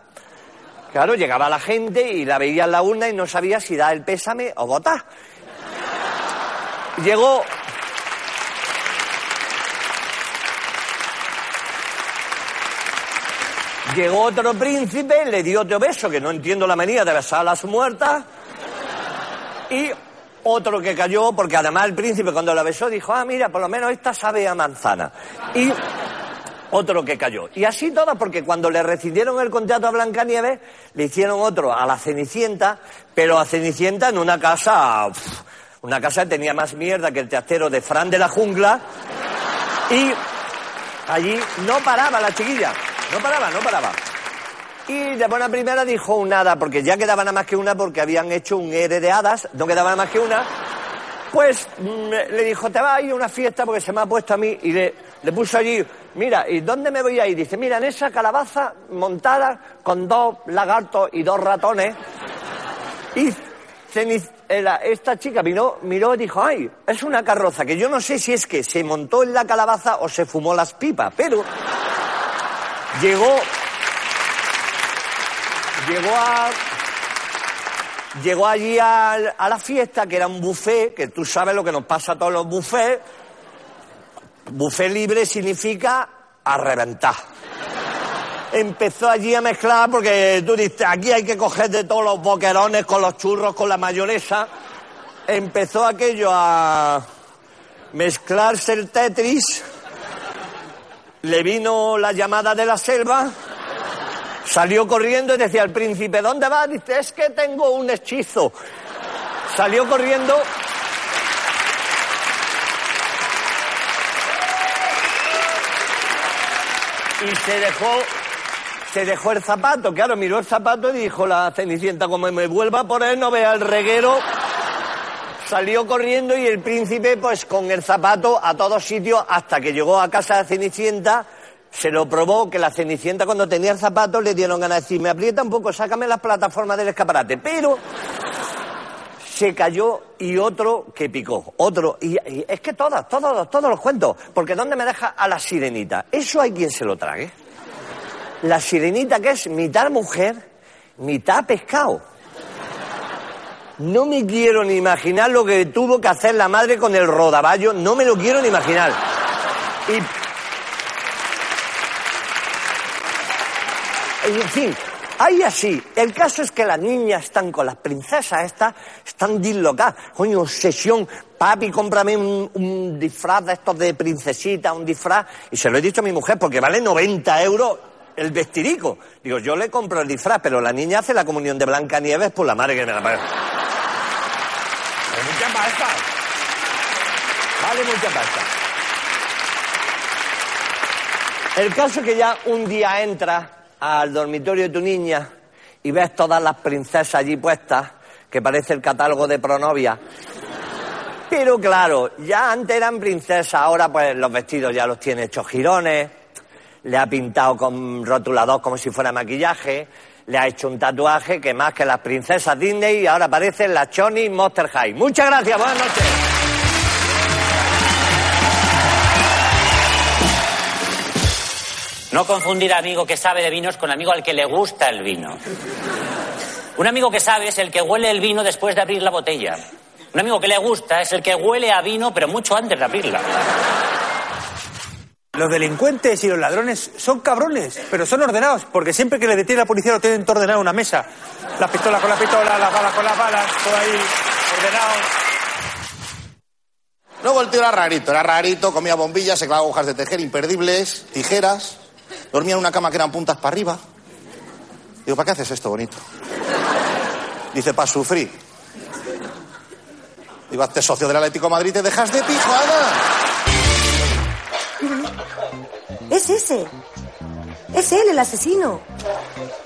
Claro, llegaba la gente y la veía en la urna y no sabía si da el pésame o votar. Llegó Llegó otro príncipe, le dio otro beso, que no entiendo la manía de besar a las muertas. Y otro que cayó, porque además el príncipe cuando la besó dijo, ah, mira, por lo menos esta sabe a manzana. Y otro que cayó. Y así todas, porque cuando le recibieron el contrato a Blancanieves, le hicieron otro a la Cenicienta, pero a Cenicienta en una casa, una casa que tenía más mierda que el teatero de Fran de la Jungla. Y allí no paraba la chiquilla. No paraba, no paraba. Y de buena primera dijo un hada, porque ya quedaba nada más que una, porque habían hecho un ERE de hadas, no quedaba nada más que una. Pues mm, le dijo, te vas a ir a una fiesta porque se me ha puesto a mí. Y le, puso allí, mira, ¿y dónde me voy a ir? Dice, mira, en esa calabaza montada con dos lagartos y dos ratones. Y eh, esta chica miró, miró y dijo, ay, es una carroza, que yo no sé si es que se montó en la calabaza o se fumó las pipas, pero llegó llegó a llegó allí al- a, la fiesta que era un buffet que tú sabes lo que nos pasa a todos los buffets. Buffet libre significa a reventar. Empezó allí a mezclar porque tú dices aquí hay que coger de todos los boquerones con los churros con la mayonesa. Empezó aquello a mezclarse el tetris. Le vino la llamada de la selva, salió corriendo y decía al príncipe, ¿dónde vas? Dice, es que tengo un hechizo. Salió corriendo. Y se dejó, se dejó el zapato. Claro, miró el zapato y dijo la cenicienta, como me vuelva a poner, no vea el reguero. Salió corriendo y el príncipe, pues con el zapato a todos sitios, hasta que llegó a casa de Cenicienta, se lo probó que la Cenicienta cuando tenía el zapato le dieron ganas de decir, me aprieta un poco, sácame las plataformas del escaparate. Pero se cayó y otro que picó, otro. Y, y es que todas, todos, todos los cuentos. Porque ¿dónde me deja a la sirenita? Eso hay quien se lo trague. La sirenita que es mitad mujer, mitad pescado. No me quiero ni imaginar lo que tuvo que hacer la madre con el rodaballo, no me lo quiero ni imaginar. Y... En fin, ahí así. El caso es que las niñas están con las princesas estas, están dislocadas. Coño, obsesión. Papi, cómprame un, un disfraz de estos de princesita, un disfraz. Y se lo he dicho a mi mujer porque vale 90 euros el vestidico. Digo, yo le compro el disfraz, pero la niña hace la comunión de Blanca Nieves por la madre que me la paga. Vale mucha pasta. Vale mucha pasta. El caso es que ya un día entras al dormitorio de tu niña y ves todas las princesas allí puestas, que parece el catálogo de Pronovia. Pero claro, ya antes eran princesas, ahora pues los vestidos ya los tiene hechos girones, le ha pintado con rotulador como si fuera maquillaje, le ha hecho un tatuaje que más que las princesas Disney ahora parecen las Choni Monster High. Muchas gracias, buenas noches. No confundir amigo que sabe de vinos con amigo al que le gusta el vino. Un amigo que sabe es el que huele el vino después de abrir la botella. Un amigo que le gusta es el que huele a vino pero mucho antes de abrirla. Los delincuentes y los ladrones son cabrones, pero son ordenados, porque siempre que le detiene la policía lo tienen todo ordenado en una mesa. Las pistolas con la pistola, las balas con las balas, todo ahí ordenado. Luego el tío era rarito, era rarito, comía bombillas, se clavaba agujas de tejer imperdibles, tijeras, dormía en una cama que eran puntas para arriba. Digo, ¿para qué haces esto bonito? Dice, para sufrir. Digo, hazte socio del Atlético de Madrid te dejas de pijo, Ana. Es ese. Es él el asesino.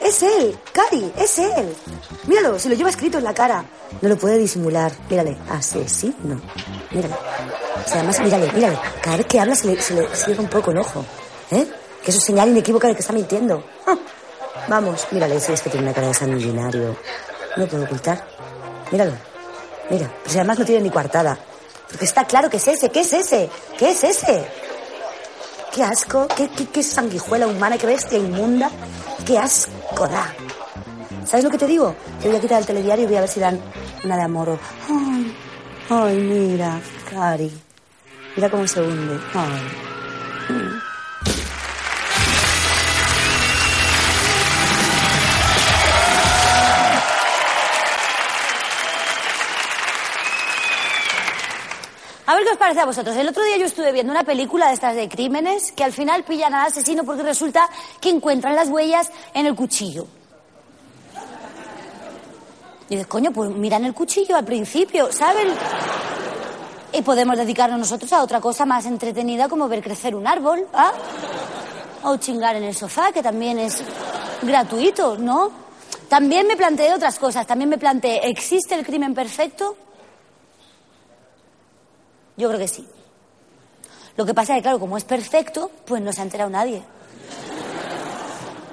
Es él. Cari, es él. Míralo, se lo lleva escrito en la cara. No lo puede disimular. Mírale, asesino. Mírale. O sea, además, mírale, mírale. Cada vez que habla se le, se le cierra un poco el ojo. ¿Eh? Que eso es señal inequívoca de que está mintiendo. Ah, Vamos, mírale, si es que tiene una cara de sanguinario. No lo puedo ocultar. Míralo. Mira, si además no tiene ni coartada. Porque está claro que es ese, ¿qué es ese? ¿Qué es ese? ¡Qué asco! ¡Qué, qué, qué sanguijuela humana! ¡Qué bestia inmunda! ¡Qué asco da! ¿Sabes lo que te digo? Que voy a quitar el telediario y voy a ver si dan una de amor. ¡Ay! ¡Ay, mira! Cari. Mira cómo se hunde. ¡Ay! A ver qué os parece a vosotros. El otro día yo estuve viendo una película de estas de crímenes que al final pillan al asesino porque resulta que encuentran las huellas en el cuchillo. Y dices, coño, pues miran el cuchillo al principio, ¿saben? Y podemos dedicarnos nosotros a otra cosa más entretenida como ver crecer un árbol, ¿ah? O chingar en el sofá, que también es gratuito, ¿no? También me planteé otras cosas. También me planteé, ¿existe el crimen perfecto? Yo creo que sí. Lo que pasa es que, claro, como es perfecto, pues no se ha enterado nadie.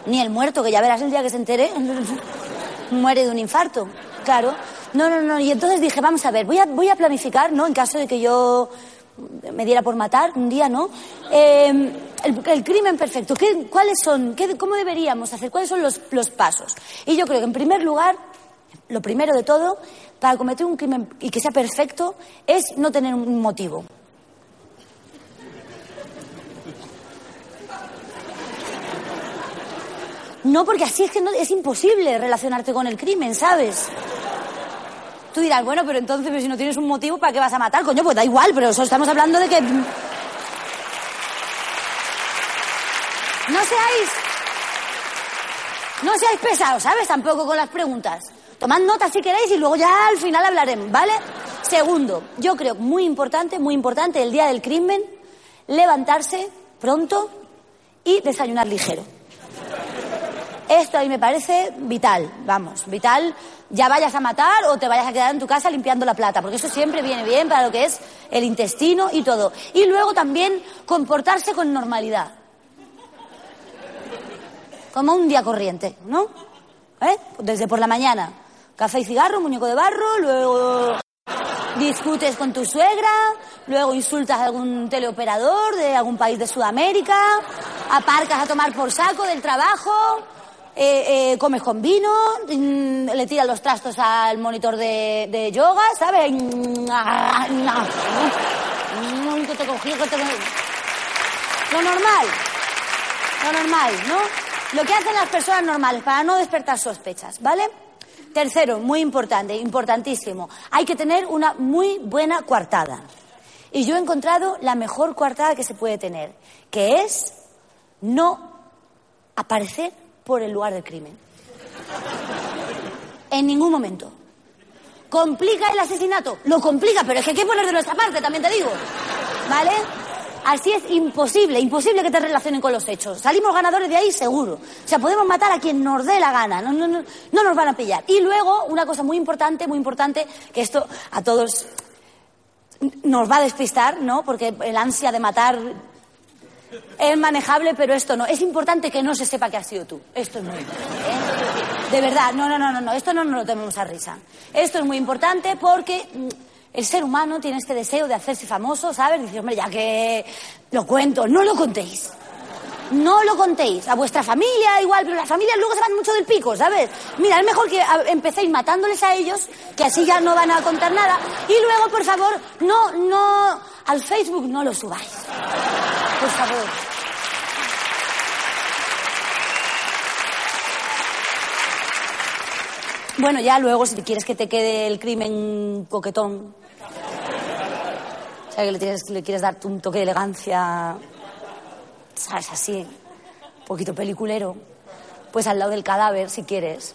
Ni el muerto, que ya verás el día que se entere, muere de un infarto. Claro. No, no, no. Y entonces dije, vamos a ver, voy a, voy a planificar, ¿no? En caso de que yo me diera por matar un día, ¿no? Eh, el, el crimen perfecto. ¿Qué, ¿Cuáles son? Qué, ¿Cómo deberíamos hacer? ¿Cuáles son los, los pasos? Y yo creo que, en primer lugar, lo primero de todo, para cometer un crimen y que sea perfecto, es no tener un motivo. No, porque así es que no, es imposible relacionarte con el crimen, ¿sabes? Tú dirás, bueno, pero entonces pero si no tienes un motivo, ¿para qué vas a matar? Coño, pues da igual, pero eso estamos hablando de que... No seáis... No seáis pesados, ¿sabes? Tampoco con las preguntas. Tomad notas si queréis y luego ya al final hablaremos, ¿vale? Segundo, yo creo muy importante, muy importante, el día del crimen, levantarse pronto y desayunar ligero. Esto a mí me parece vital, vamos, vital, ya vayas a matar o te vayas a quedar en tu casa limpiando la plata, porque eso siempre viene bien para lo que es el intestino y todo. Y luego también comportarse con normalidad. Como un día corriente, ¿no? ¿Eh? Desde por la mañana, café y cigarro, muñeco de barro, luego discutes con tu suegra, luego insultas a algún teleoperador de algún país de Sudamérica, aparcas a tomar por saco del trabajo, eh, eh, comes con vino, mm, le tiras los trastos al monitor de, de yoga, ¿sabes? Lo normal, lo normal, ¿no? Lo que hacen las personas normales para no despertar sospechas, ¿vale? Tercero, muy importante, importantísimo, hay que tener una muy buena coartada. Y yo he encontrado la mejor coartada que se puede tener, que es no aparecer por el lugar del crimen. En ningún momento. ¿Complica el asesinato? Lo complica, pero es que hay que poner de nuestra parte, también te digo. ¿Vale? Así es imposible, imposible que te relacionen con los hechos. Salimos ganadores de ahí seguro. O sea, podemos matar a quien nos dé la gana, no, no, no, no nos van a pillar. Y luego, una cosa muy importante, muy importante, que esto a todos nos va a despistar, ¿no? Porque el ansia de matar es manejable, pero esto no. Es importante que no se sepa que has sido tú. Esto es muy importante. ¿eh? De verdad, no, no, no, no, no. Esto no nos lo tomemos a risa. Esto es muy importante porque mm, el ser humano tiene este deseo de hacerse famoso, ¿sabes? Dice, hombre, ya que lo cuento, no lo contéis. No lo contéis. A vuestra familia igual, pero las familias luego se van mucho del pico, ¿sabes? Mira, es mejor que empecéis matándoles a ellos, que así ya no van a contar nada. Y luego, por favor, no, no, al Facebook no lo subáis. Por favor. Bueno, ya luego, si quieres que te quede el crimen coquetón, o sea, que le, tienes- le quieres dar un toque de elegancia, ¿sabes? Así, un poquito peliculero, pues al lado del cadáver, si quieres,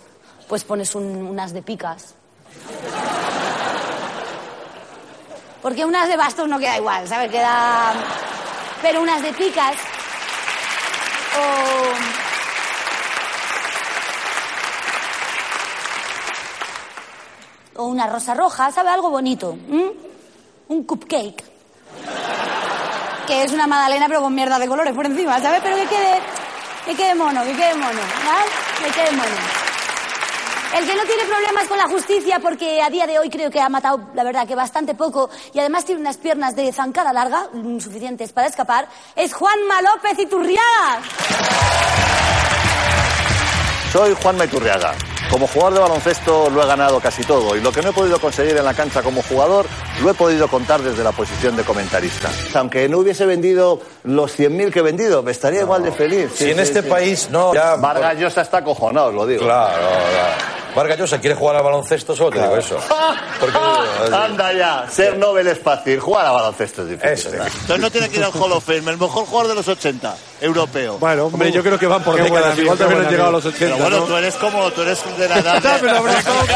pues pones un- unas de picas. Porque unas de bastos no queda igual, ¿sabes? Queda... Pero unas de picas o... o una rosa roja, ¿sabe? Algo bonito. Un cupcake. Que es una magdalena pero con mierda de colores por encima, ¿sabes? Pero que quede, que quede mono, que quede mono, ¿vale? Que quede mono. El que no tiene problemas con la justicia, porque a día de hoy creo que ha matado, la verdad, que bastante poco, y además tiene unas piernas de zancada larga, suficientes para escapar, es Juanma López Iturriaga. Soy Juan Maiturriaga. Como jugador de baloncesto lo he ganado casi todo y lo que no he podido conseguir en la cancha como jugador lo he podido contar desde la posición de comentarista. Aunque no hubiese vendido los 100.000 que he vendido, me estaría igual de feliz. Si en este país no, ya- Vargas Llosa está acojonado, os lo digo. Claro, claro. Vargas Llosa quiere jugar al baloncesto, solo te digo eso. Porque, Anda ya, ser Nobel es fácil, jugar a baloncesto es difícil. ¿verdad? Entonces no tiene que ir al Hall of Fame, el mejor jugador de los 80, europeo. Bueno, Hombre, yo creo que van por décadas. Igual también han llegado a los 80. Pero bueno, ¿no? tú eres como, tú eres de la edad. de- Pero habrá estado con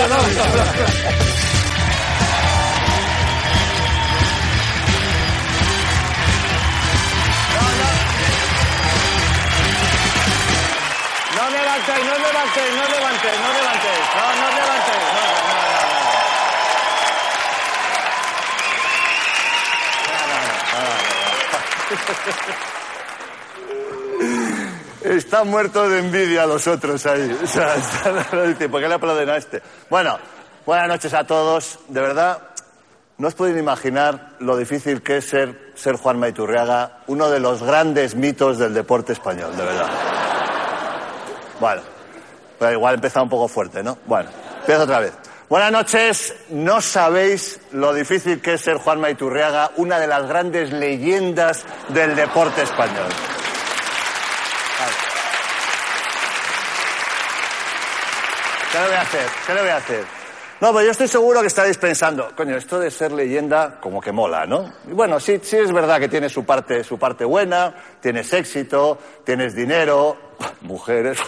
No levantéis, no levantéis, no levantéis, no levantéis. No, no levantéis. No, no, no, Están muertos de envidia los otros ahí. O sea, ¿por qué le aplauden a este? Bueno, buenas noches a todos. De verdad, no os podéis imaginar lo difícil que es ser, ser Juan Maiturriaga, uno de los grandes mitos del deporte español, de verdad. Bueno, pero igual he empezado un poco fuerte, ¿no? Bueno, empiezo otra vez. Buenas noches. No sabéis lo difícil que es ser Juan Maiturriaga, una de las grandes leyendas del deporte español. ¿Qué le voy a hacer? ¿Qué le voy a hacer? No, pues yo estoy seguro que estaréis pensando, coño, esto de ser leyenda como que mola, ¿no? Bueno, sí, sí es verdad que tiene su parte, su parte buena, tienes éxito, tienes dinero, mujeres,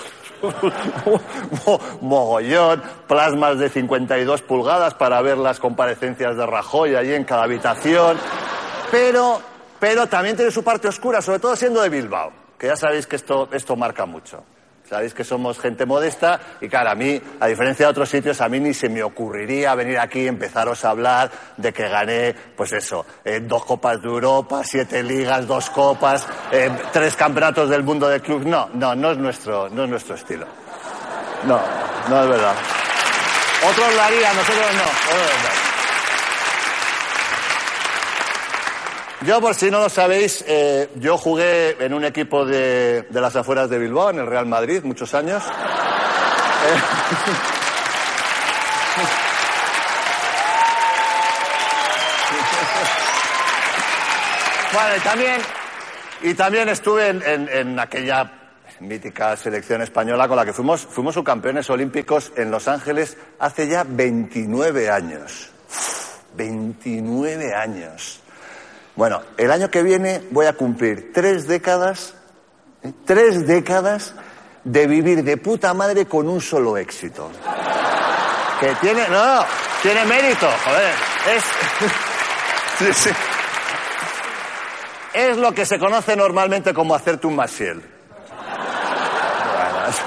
mo- mogollón, plasmas de 52 pulgadas para ver las comparecencias de Rajoy allí en cada habitación, pero, pero también tiene su parte oscura, sobre todo siendo de Bilbao, que ya sabéis que esto, esto marca mucho. Sabéis que somos gente modesta y claro, a mí, a diferencia de otros sitios, a mí ni se me ocurriría venir aquí y empezaros a hablar de que gané, pues eso, eh, dos copas de Europa, siete ligas, dos copas, eh, tres campeonatos del mundo de club. No, no, no es nuestro, no es nuestro estilo. No, no es verdad. Otros lo harían, nosotros no. nosotros no. Yo, por si no lo sabéis, eh, yo jugué en un equipo de, de las afueras de Bilbao, en el Real Madrid, muchos años. Bueno, y también, y también estuve en, en- en aquella mítica selección española con la que fuimos, fuimos subcampeones olímpicos en Los Ángeles hace ya 29 años. 29 años. Bueno, el año que viene voy a cumplir tres décadas, tres décadas de vivir de puta madre con un solo éxito. Que tiene, no, tiene mérito, joder, es, es lo que se conoce normalmente como hacerte un masiel. Bueno, es-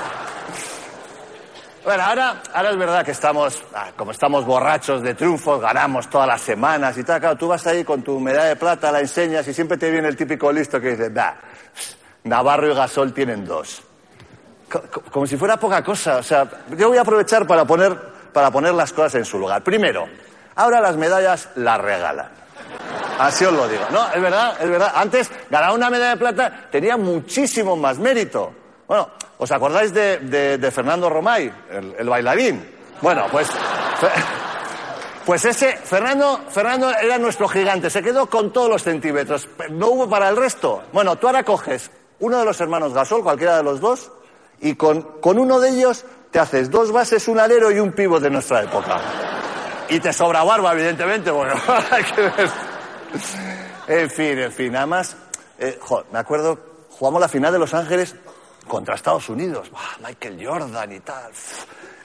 bueno, ahora, ahora es verdad que estamos, ah, como estamos borrachos de triunfos, ganamos todas las semanas y tal. Claro, tú vas ahí con tu medalla de plata, la enseñas y siempre te viene el típico listo que dice, bah, Navarro y Gasol tienen dos. Co- co- Como si fuera poca cosa. O sea, yo voy a aprovechar para poner, para poner las cosas en su lugar. Primero, ahora las medallas las regalan. Así os lo digo. No, es verdad, es verdad. Antes, ganar una medalla de plata tenía muchísimo más mérito. Bueno, ¿os acordáis de, de- Fernando Romay, el, bailarín? Bueno, pues... Pues ese, Fernando, Fernando era nuestro gigante, se quedó con todos los centímetros, no hubo para el resto. Bueno, tú ahora coges uno de los hermanos Gasol, cualquiera de los dos, y con, con uno de ellos te haces dos bases, un alero y un pívot de nuestra época. Y te sobra barba, evidentemente, bueno, hay que ver. En fin, en fin, nada más, eh, jo, me acuerdo, jugamos la final de Los Ángeles contra Estados Unidos. Michael Jordan y tal.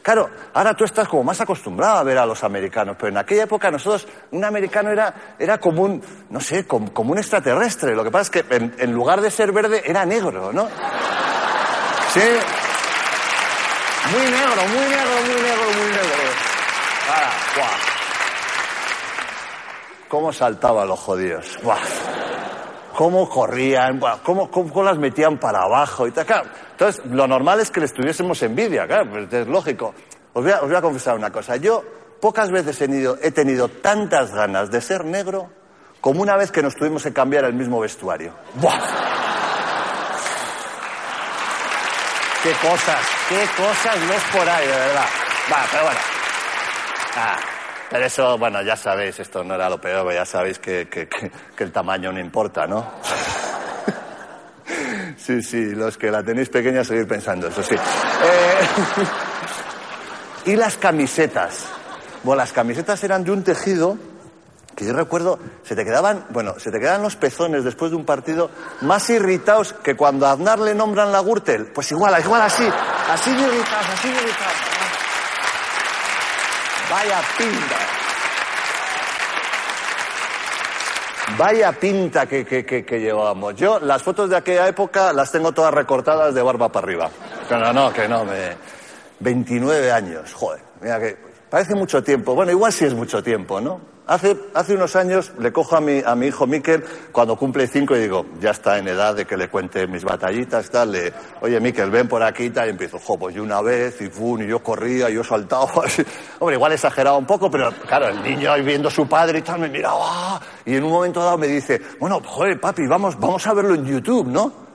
Claro, ahora tú estás como más acostumbrado a ver a los americanos, pero en aquella época nosotros, un americano era, era como un, no sé, como, un extraterrestre. Lo que pasa es que en, lugar de ser verde era negro, ¿no? Sí. Muy negro, muy negro, muy negro, muy negro. Ah, guau. ¿Cómo saltaban los jodidos? Buah. ¿Cómo corrían? ¿Cómo, cómo, las metían para abajo? Y tal. Claro, entonces, lo normal es que les tuviésemos envidia, claro, pues es lógico. Os voy, a, os voy a confesar una cosa. Yo pocas veces he tenido, he tenido tantas ganas de ser negro como una vez que nos tuvimos que cambiar el mismo vestuario. ¡Buah! ¡Qué cosas! ¡Qué cosas ves por ahí, de verdad! Va, pero bueno. Ah, pero eso, bueno, ya sabéis, esto no era lo peor, ya sabéis que, que, el tamaño no importa, ¿no? Sí, sí, los que la tenéis pequeña seguir pensando, eso sí. Eh, y las camisetas. Bueno, las camisetas eran de un tejido que yo recuerdo, se te quedaban, bueno, se te quedaban los pezones después de un partido más irritados que cuando a Aznar le nombran la Gürtel. Pues igual, igual así, así irritados, así irritados. Vaya pinta. Vaya pinta que, que, que, que llevábamos. Yo las fotos de aquella época las tengo todas recortadas de barba para arriba. Que no, no, que no, me... 29 años, joder, mira que parece mucho tiempo. Bueno, igual sí es mucho tiempo, ¿no? Hace, hace unos años le cojo a mi, a mi hijo Miquel cuando cumple cinco y digo, ya está en edad de que le cuente mis batallitas, tal. Le, Oye, Miquel, ven por aquí tal. Y empiezo, jo, pues yo una vez y fun, y yo corría, y yo saltaba. Así. Hombre, igual exageraba un poco, pero claro, el niño ahí viendo su padre y tal me miraba. Y en un momento dado me dice, bueno, joder, papi, vamos, vamos a verlo en YouTube, ¿no?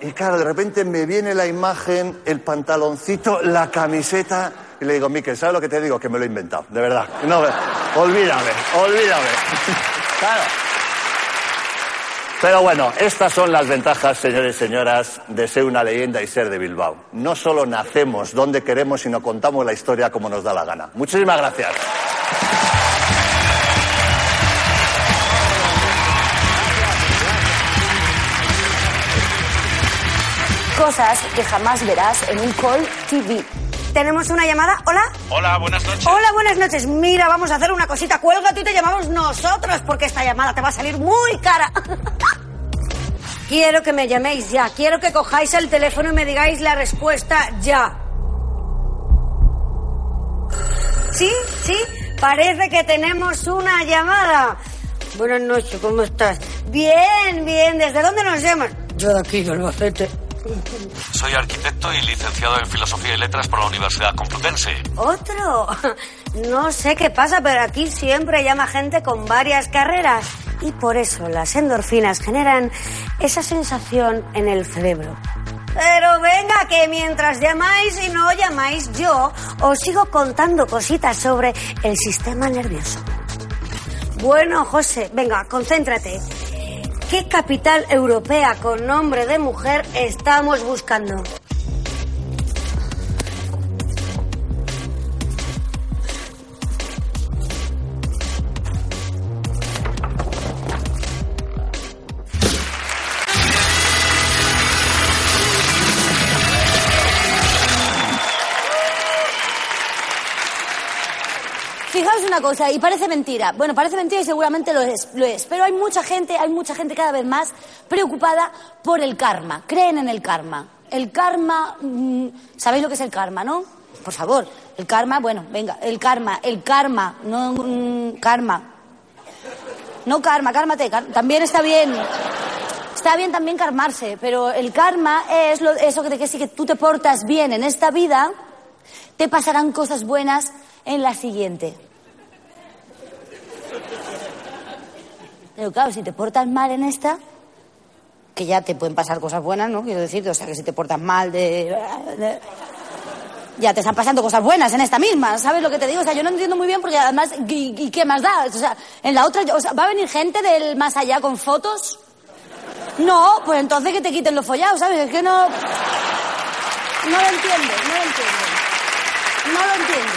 Y claro, de repente me viene la imagen, el pantaloncito, la camiseta, y le digo, Miquel, ¿sabes lo que te digo? Que me lo he inventado, de verdad. No, olvídame, olvídame. Claro. Pero bueno, estas son las ventajas, señores y señoras, de ser una leyenda y ser de Bilbao. No solo nacemos donde queremos, sino contamos la historia como nos da la gana. Muchísimas gracias. Cosas que jamás verás en un call TV. Tenemos una llamada. Hola. Hola, buenas noches. Hola, buenas noches. Mira, vamos a hacer una cosita. Cuelga tú y te llamamos nosotros porque esta llamada te va a salir muy cara. Quiero que me llaméis ya. Quiero que cojáis el teléfono y me digáis la respuesta ya. ¿Sí? ¿Sí? Parece que tenemos una llamada. Buenas noches, ¿cómo estás? Bien, bien. ¿Desde dónde nos llamas? Yo de aquí, de Albacete. Soy arquitecto y licenciado en Filosofía y Letras por la Universidad Complutense. ¿Otro? No sé qué pasa, pero aquí siempre llama gente con varias carreras. Y por eso las endorfinas generan esa sensación en el cerebro. Pero venga, que mientras llamáis y no llamáis yo, os sigo contando cositas sobre el sistema nervioso. Bueno, José, venga, concéntrate. ¿Qué capital europea con nombre de mujer estamos buscando? Cosa, y parece mentira. Bueno, parece mentira y seguramente lo es, lo es. Pero hay mucha gente, hay mucha gente cada vez más preocupada por el karma. Creen en el karma. El karma, mm, ¿sabéis lo que es el karma, no? Por favor, el karma, bueno, venga, el karma, el karma, no mm, karma. No karma, cármate, también está bien. Está bien también karmarse, pero el karma es lo- eso que, de que si que tú te portas bien en esta vida, te pasarán cosas buenas en la siguiente. Pero claro, si te portas mal en esta, que ya te pueden pasar cosas buenas, ¿no? Quiero decir, o sea, que si te portas mal de... de- ya te están pasando cosas buenas en esta misma, ¿sabes lo que te digo? O sea, yo no entiendo muy bien porque además, ¿y, y qué más da? O sea, en la otra, o sea, ¿va a venir gente del más allá con fotos? No, pues entonces que te quiten los follados, ¿sabes? Es que no... No lo entiendo, no lo entiendo. No lo entiendo.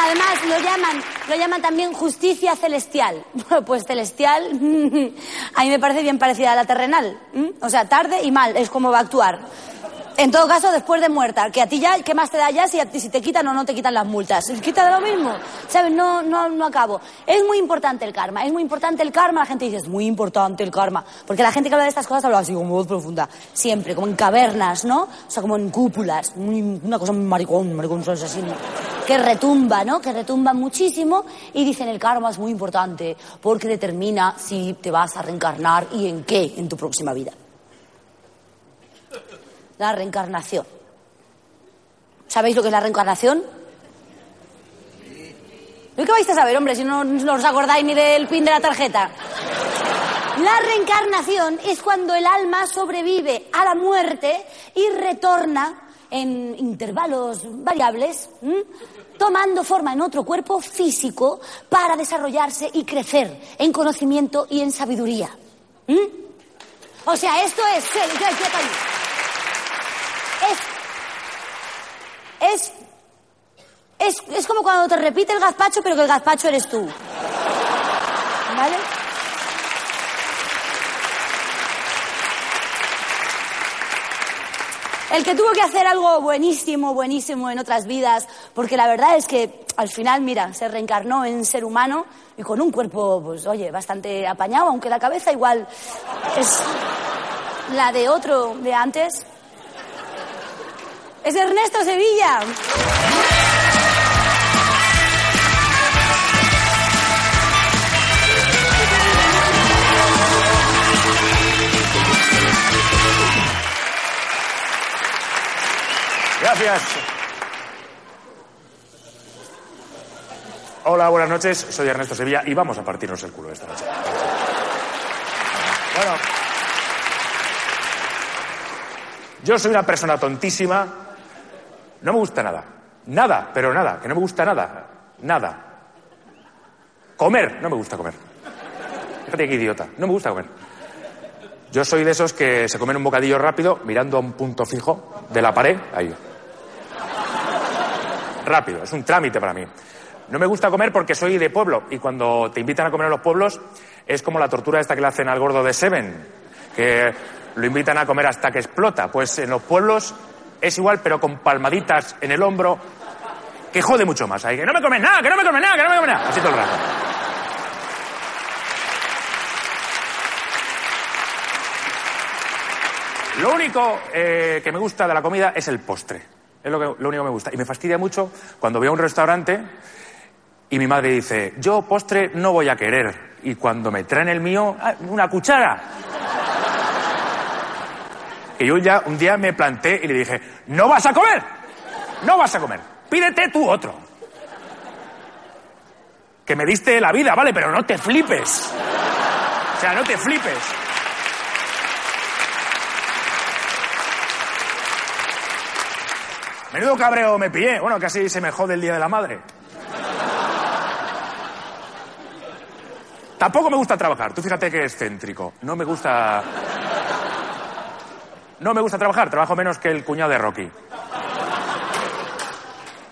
Además, lo llaman Lo llaman también justicia celestial. Pues celestial a mí me parece bien parecida a la terrenal. O sea, tarde y mal es como va a actuar. En todo caso, después de muerta, que a ti ya, ¿qué más te da ya si, te quitan o no te quitan las multas? ¿Se quita lo mismo? ¿Sabes? No, no, no acabo. Es muy importante el karma, es muy importante el karma. La gente dice, es muy importante el karma. Porque la gente que habla de estas cosas habla así, con voz profunda. Siempre, como en cavernas, ¿no? O sea, como en cúpulas. Una cosa muy maricón, maricón. Que retumba, ¿no? Que retumba muchísimo. Y dicen, el karma es muy importante porque determina si te vas a reencarnar y en qué en tu próxima vida la reencarnación. ¿Sabéis lo que es la reencarnación? ¿Y qué vais a saber, hombre, si no, no os acordáis ni del pin de la tarjeta? La reencarnación es cuando el alma sobrevive a la muerte y retorna en intervalos variables, tomando forma en otro cuerpo físico para desarrollarse y crecer en conocimiento y en sabiduría. O sea, esto es... Es, es, es como cuando te repite el gazpacho, pero que el gazpacho eres tú. ¿Vale? El que tuvo que hacer algo buenísimo, buenísimo en otras vidas, porque la verdad es que al final, mira, se reencarnó en ser humano y con un cuerpo, pues oye, bastante apañado, aunque la cabeza igual es la de otro de antes. Es Ernesto Sevilla. Gracias. Hola, buenas noches. Soy Ernesto Sevilla y vamos a partirnos el culo esta noche. Bueno. Yo soy una persona tontísima. No me gusta nada. Nada, pero nada. Que no me gusta nada. Nada. Comer. No me gusta comer. Fíjate qué idiota. No me gusta comer. Yo soy de esos que se comen un bocadillo rápido mirando a un punto fijo de la pared. Ahí. Rápido. Es un trámite para mí. No me gusta comer porque soy de pueblo y cuando te invitan a comer a los pueblos es como la tortura esta que le hacen al gordo de Seven, que lo invitan a comer hasta que explota. Pues en los pueblos es igual, pero con palmaditas en el hombro, que jode mucho más. Ahí que no me comes nada, que no me comes nada, que no me comes nada. Así todo el rato. Lo único eh, que me gusta de la comida es el postre. Es lo, que, lo único que me gusta. Y me fastidia mucho cuando voy a un restaurante y mi madre dice, yo postre no voy a querer. Y cuando me traen el mío, "Ah, una cuchara. Y yo ya un día me planté y le dije, no vas a comer. No vas a comer. Pídete tú otro. Que me diste la vida, vale, pero no te flipes. O sea, no te flipes. Menudo cabreo me pillé. Bueno, casi se me jode el Día de la Madre. Tampoco me gusta trabajar. Tú fíjate que excéntrico. No me gusta... No me gusta trabajar. Trabajo menos que el cuñado de Rocky.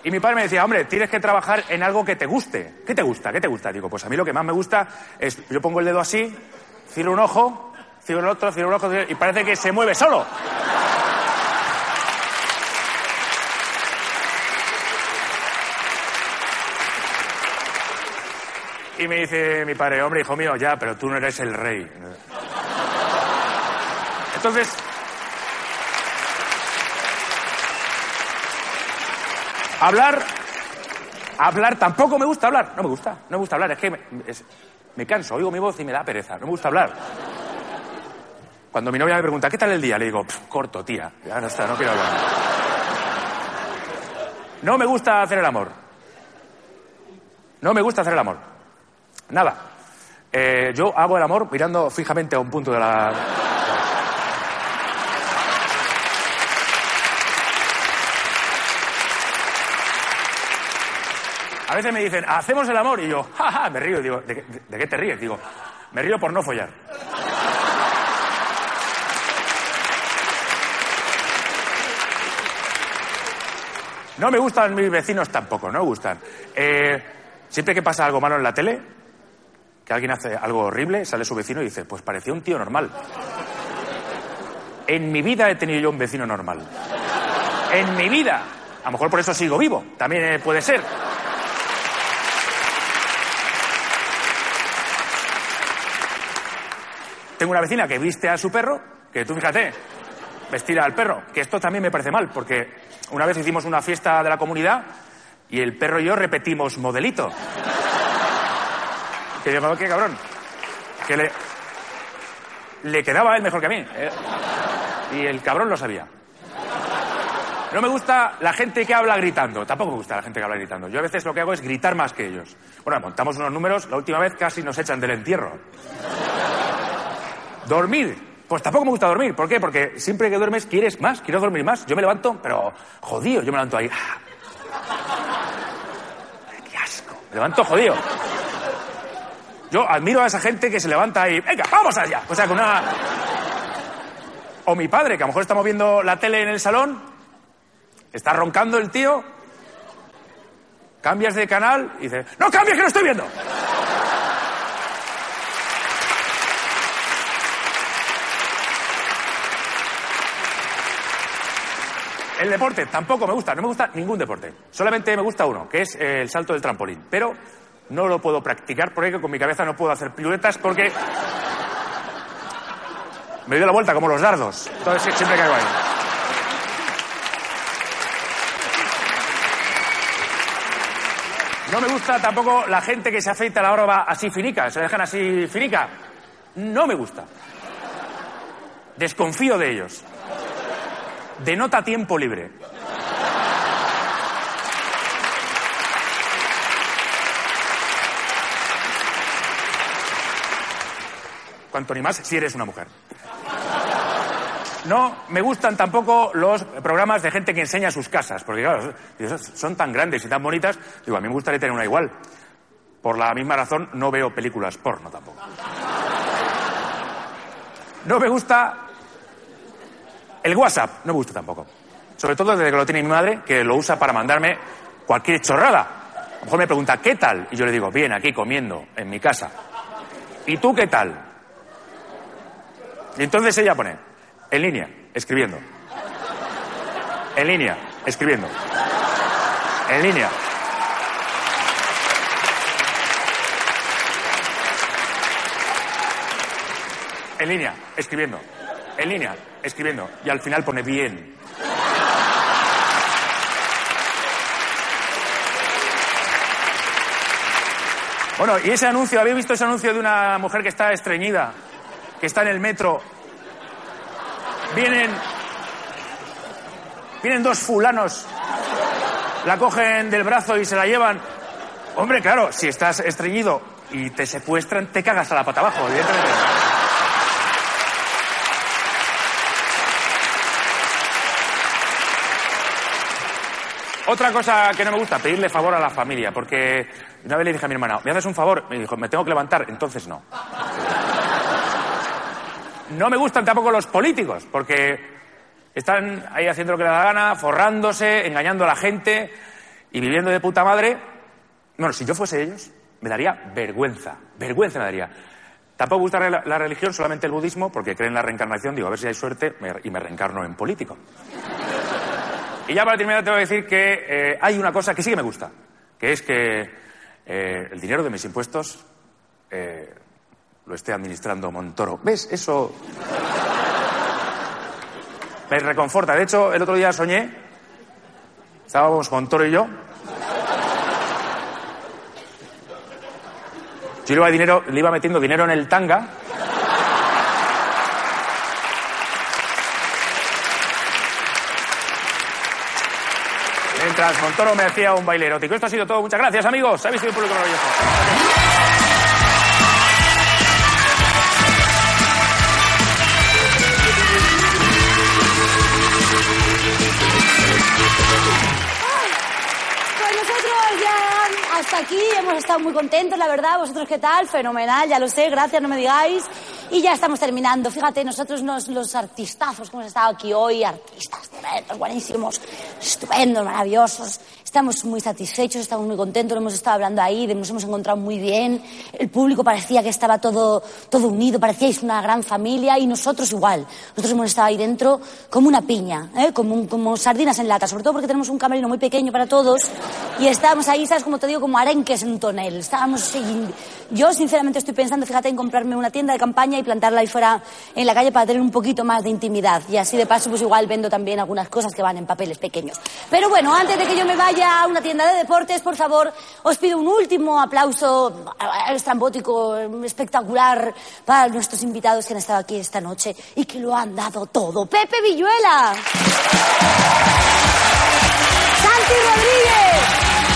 Y mi padre me decía, hombre, tienes que trabajar en algo que te guste. ¿Qué te gusta? ¿Qué te gusta? Digo, pues a mí lo que más me gusta es, yo pongo el dedo así, cierro un ojo, cierro el otro, cierro un ojo, y parece que se mueve solo. Y me dice mi padre, hombre, hijo mío, ya, pero tú no eres el rey. Entonces, hablar, hablar, tampoco me gusta hablar. No me gusta, no me gusta hablar. Es que me, canso, oigo mi voz y me da pereza. No me gusta hablar. Cuando mi novia me pregunta, ¿qué tal el día? Le digo, "Pf, corto, tía. Ya no está, no quiero hablar. No me gusta hacer el amor. No me gusta hacer el amor. Nada. Eh, yo hago el amor mirando fijamente a un punto de la... A veces me dicen, hacemos el amor, y yo, jaja, me río. Digo, ¿de, qué- de qué te ríes? Digo, me río por no follar. No me gustan mis vecinos tampoco, no me gustan. Eh, Siempre que pasa algo malo en la tele, que alguien hace algo horrible, sale su vecino y dice, pues parecía un tío normal. En mi vida he tenido yo un vecino normal. En mi vida. A lo mejor por eso sigo vivo. También eh, puede ser. Tengo una vecina que viste a su perro, que tú fíjate, vestir al perro, que esto también me parece mal, porque una vez hicimos una fiesta de la comunidad y el perro y yo repetimos modelito. Que digo, qué cabrón. Que le, le quedaba a él mejor que a mí. eh. Y el cabrón lo sabía. No me gusta la gente que habla gritando. Tampoco me gusta la gente que habla gritando. Yo a veces lo que hago es gritar más que ellos. Bueno, montamos unos números. La última vez casi nos echan del entierro. Dormir. Pues tampoco me gusta dormir. ¿Por qué? Porque siempre que duermes quieres más, quiero dormir más. Yo me levanto, pero jodido, yo me levanto ahí. ¡ah! ¡Qué asco! Me levanto jodido. Yo admiro a esa gente que se levanta ahí. ¡Venga, vamos allá! O sea, con una. O mi padre, que a lo mejor estamos viendo la tele en el salón, está roncando el tío, cambias de canal y dice: ¡No cambies, que no estoy viendo! El deporte tampoco me gusta, no me gusta ningún deporte. Solamente me gusta uno, que es eh, el salto del trampolín. Pero no lo puedo practicar porque con mi cabeza no puedo hacer piruetas porque me doy la vuelta como los dardos. Entonces siempre caigo ahí. No me gusta tampoco la gente que se afeita la barba así finica, se dejan así finica. No me gusta. Desconfío de ellos. Denota tiempo libre. Cuanto ni más si eres una mujer. No me gustan tampoco los programas de gente que enseña sus casas, porque claro, son tan grandes y tan bonitas. Digo, a mí me gustaría tener una igual. Por la misma razón, no veo películas porno tampoco. No me gusta el WhatsApp, no me gusta tampoco. Sobre todo desde que lo tiene mi madre, que lo usa para mandarme cualquier chorrada. A lo mejor me pregunta, ¿qué tal? Y yo le digo, bien, aquí comiendo, en mi casa. ¿Y tú qué tal? Y entonces ella pone, en línea, escribiendo. En línea, escribiendo. En línea. En línea, escribiendo. En línea, escribiendo. Y al final pone bien. Bueno, y ese anuncio, ¿habéis visto ese anuncio de una mujer que está estreñida? Que está en el metro. Vienen. Vienen dos fulanos. La cogen del brazo y se la llevan. Hombre, claro, si estás estreñido y te secuestran, te cagas a la pata abajo, evidentemente. Otra cosa que no me gusta, pedirle favor a la familia, porque una vez le dije a mi hermana, ¿me haces un favor? Me dijo, me tengo que levantar, entonces no. No me gustan tampoco los políticos, porque están ahí haciendo lo que les da la gana, forrándose, engañando a la gente y viviendo de puta madre. Bueno, si yo fuese ellos, me daría vergüenza, vergüenza me daría. Tampoco me gusta la, religión, solamente el budismo, porque creen en la reencarnación, digo, a ver si hay suerte y me reencarno en político. Y ya para terminar tengo que decir que eh, hay una cosa que sí que me gusta, que es que eh, el dinero de mis impuestos eh, lo esté administrando Montoro. ¿Ves? Eso me reconforta. De hecho, el otro día soñé, estábamos Montoro y yo. Yo dinero, le iba metiendo dinero en el tanga. Montoro me hacía un baile erótico. Esto ha sido todo. Muchas gracias, amigos. Habéis sido un público maravilloso. Pues hasta aquí hemos estado muy contentos, la verdad. ¿Vosotros qué tal? Fenomenal, ya lo sé, gracias, no me digáis. Y ya estamos terminando. Fíjate, nosotros nos- los artistazos que hemos estado aquí hoy, artistas tremendos, buenísimos, estupendos, maravillosos. Estamos muy satisfechos, estamos muy contentos, hemos estado hablando ahí, nos hemos encontrado muy bien. El público parecía que estaba todo, todo unido, parecíais una gran familia y nosotros igual. Nosotros hemos estado ahí dentro como una piña, ¿eh? como, como sardinas en lata, sobre todo porque tenemos un camerino muy pequeño para todos y estábamos ahí, ¿sabes? Como te digo, como arenques en tonel. Estábamos. Yo, sinceramente, estoy pensando, fíjate, en comprarme una tienda de campaña y plantarla ahí fuera en la calle para tener un poquito más de intimidad. Y así, de paso, pues igual vendo también algunas cosas que van en papeles pequeños. Pero bueno, antes de que yo me vaya a una tienda de deportes, por favor, os pido un último aplauso estrambótico, espectacular, para nuestros invitados que han estado aquí esta noche y que lo han dado todo. Pepe Villuela. Santi Rodríguez.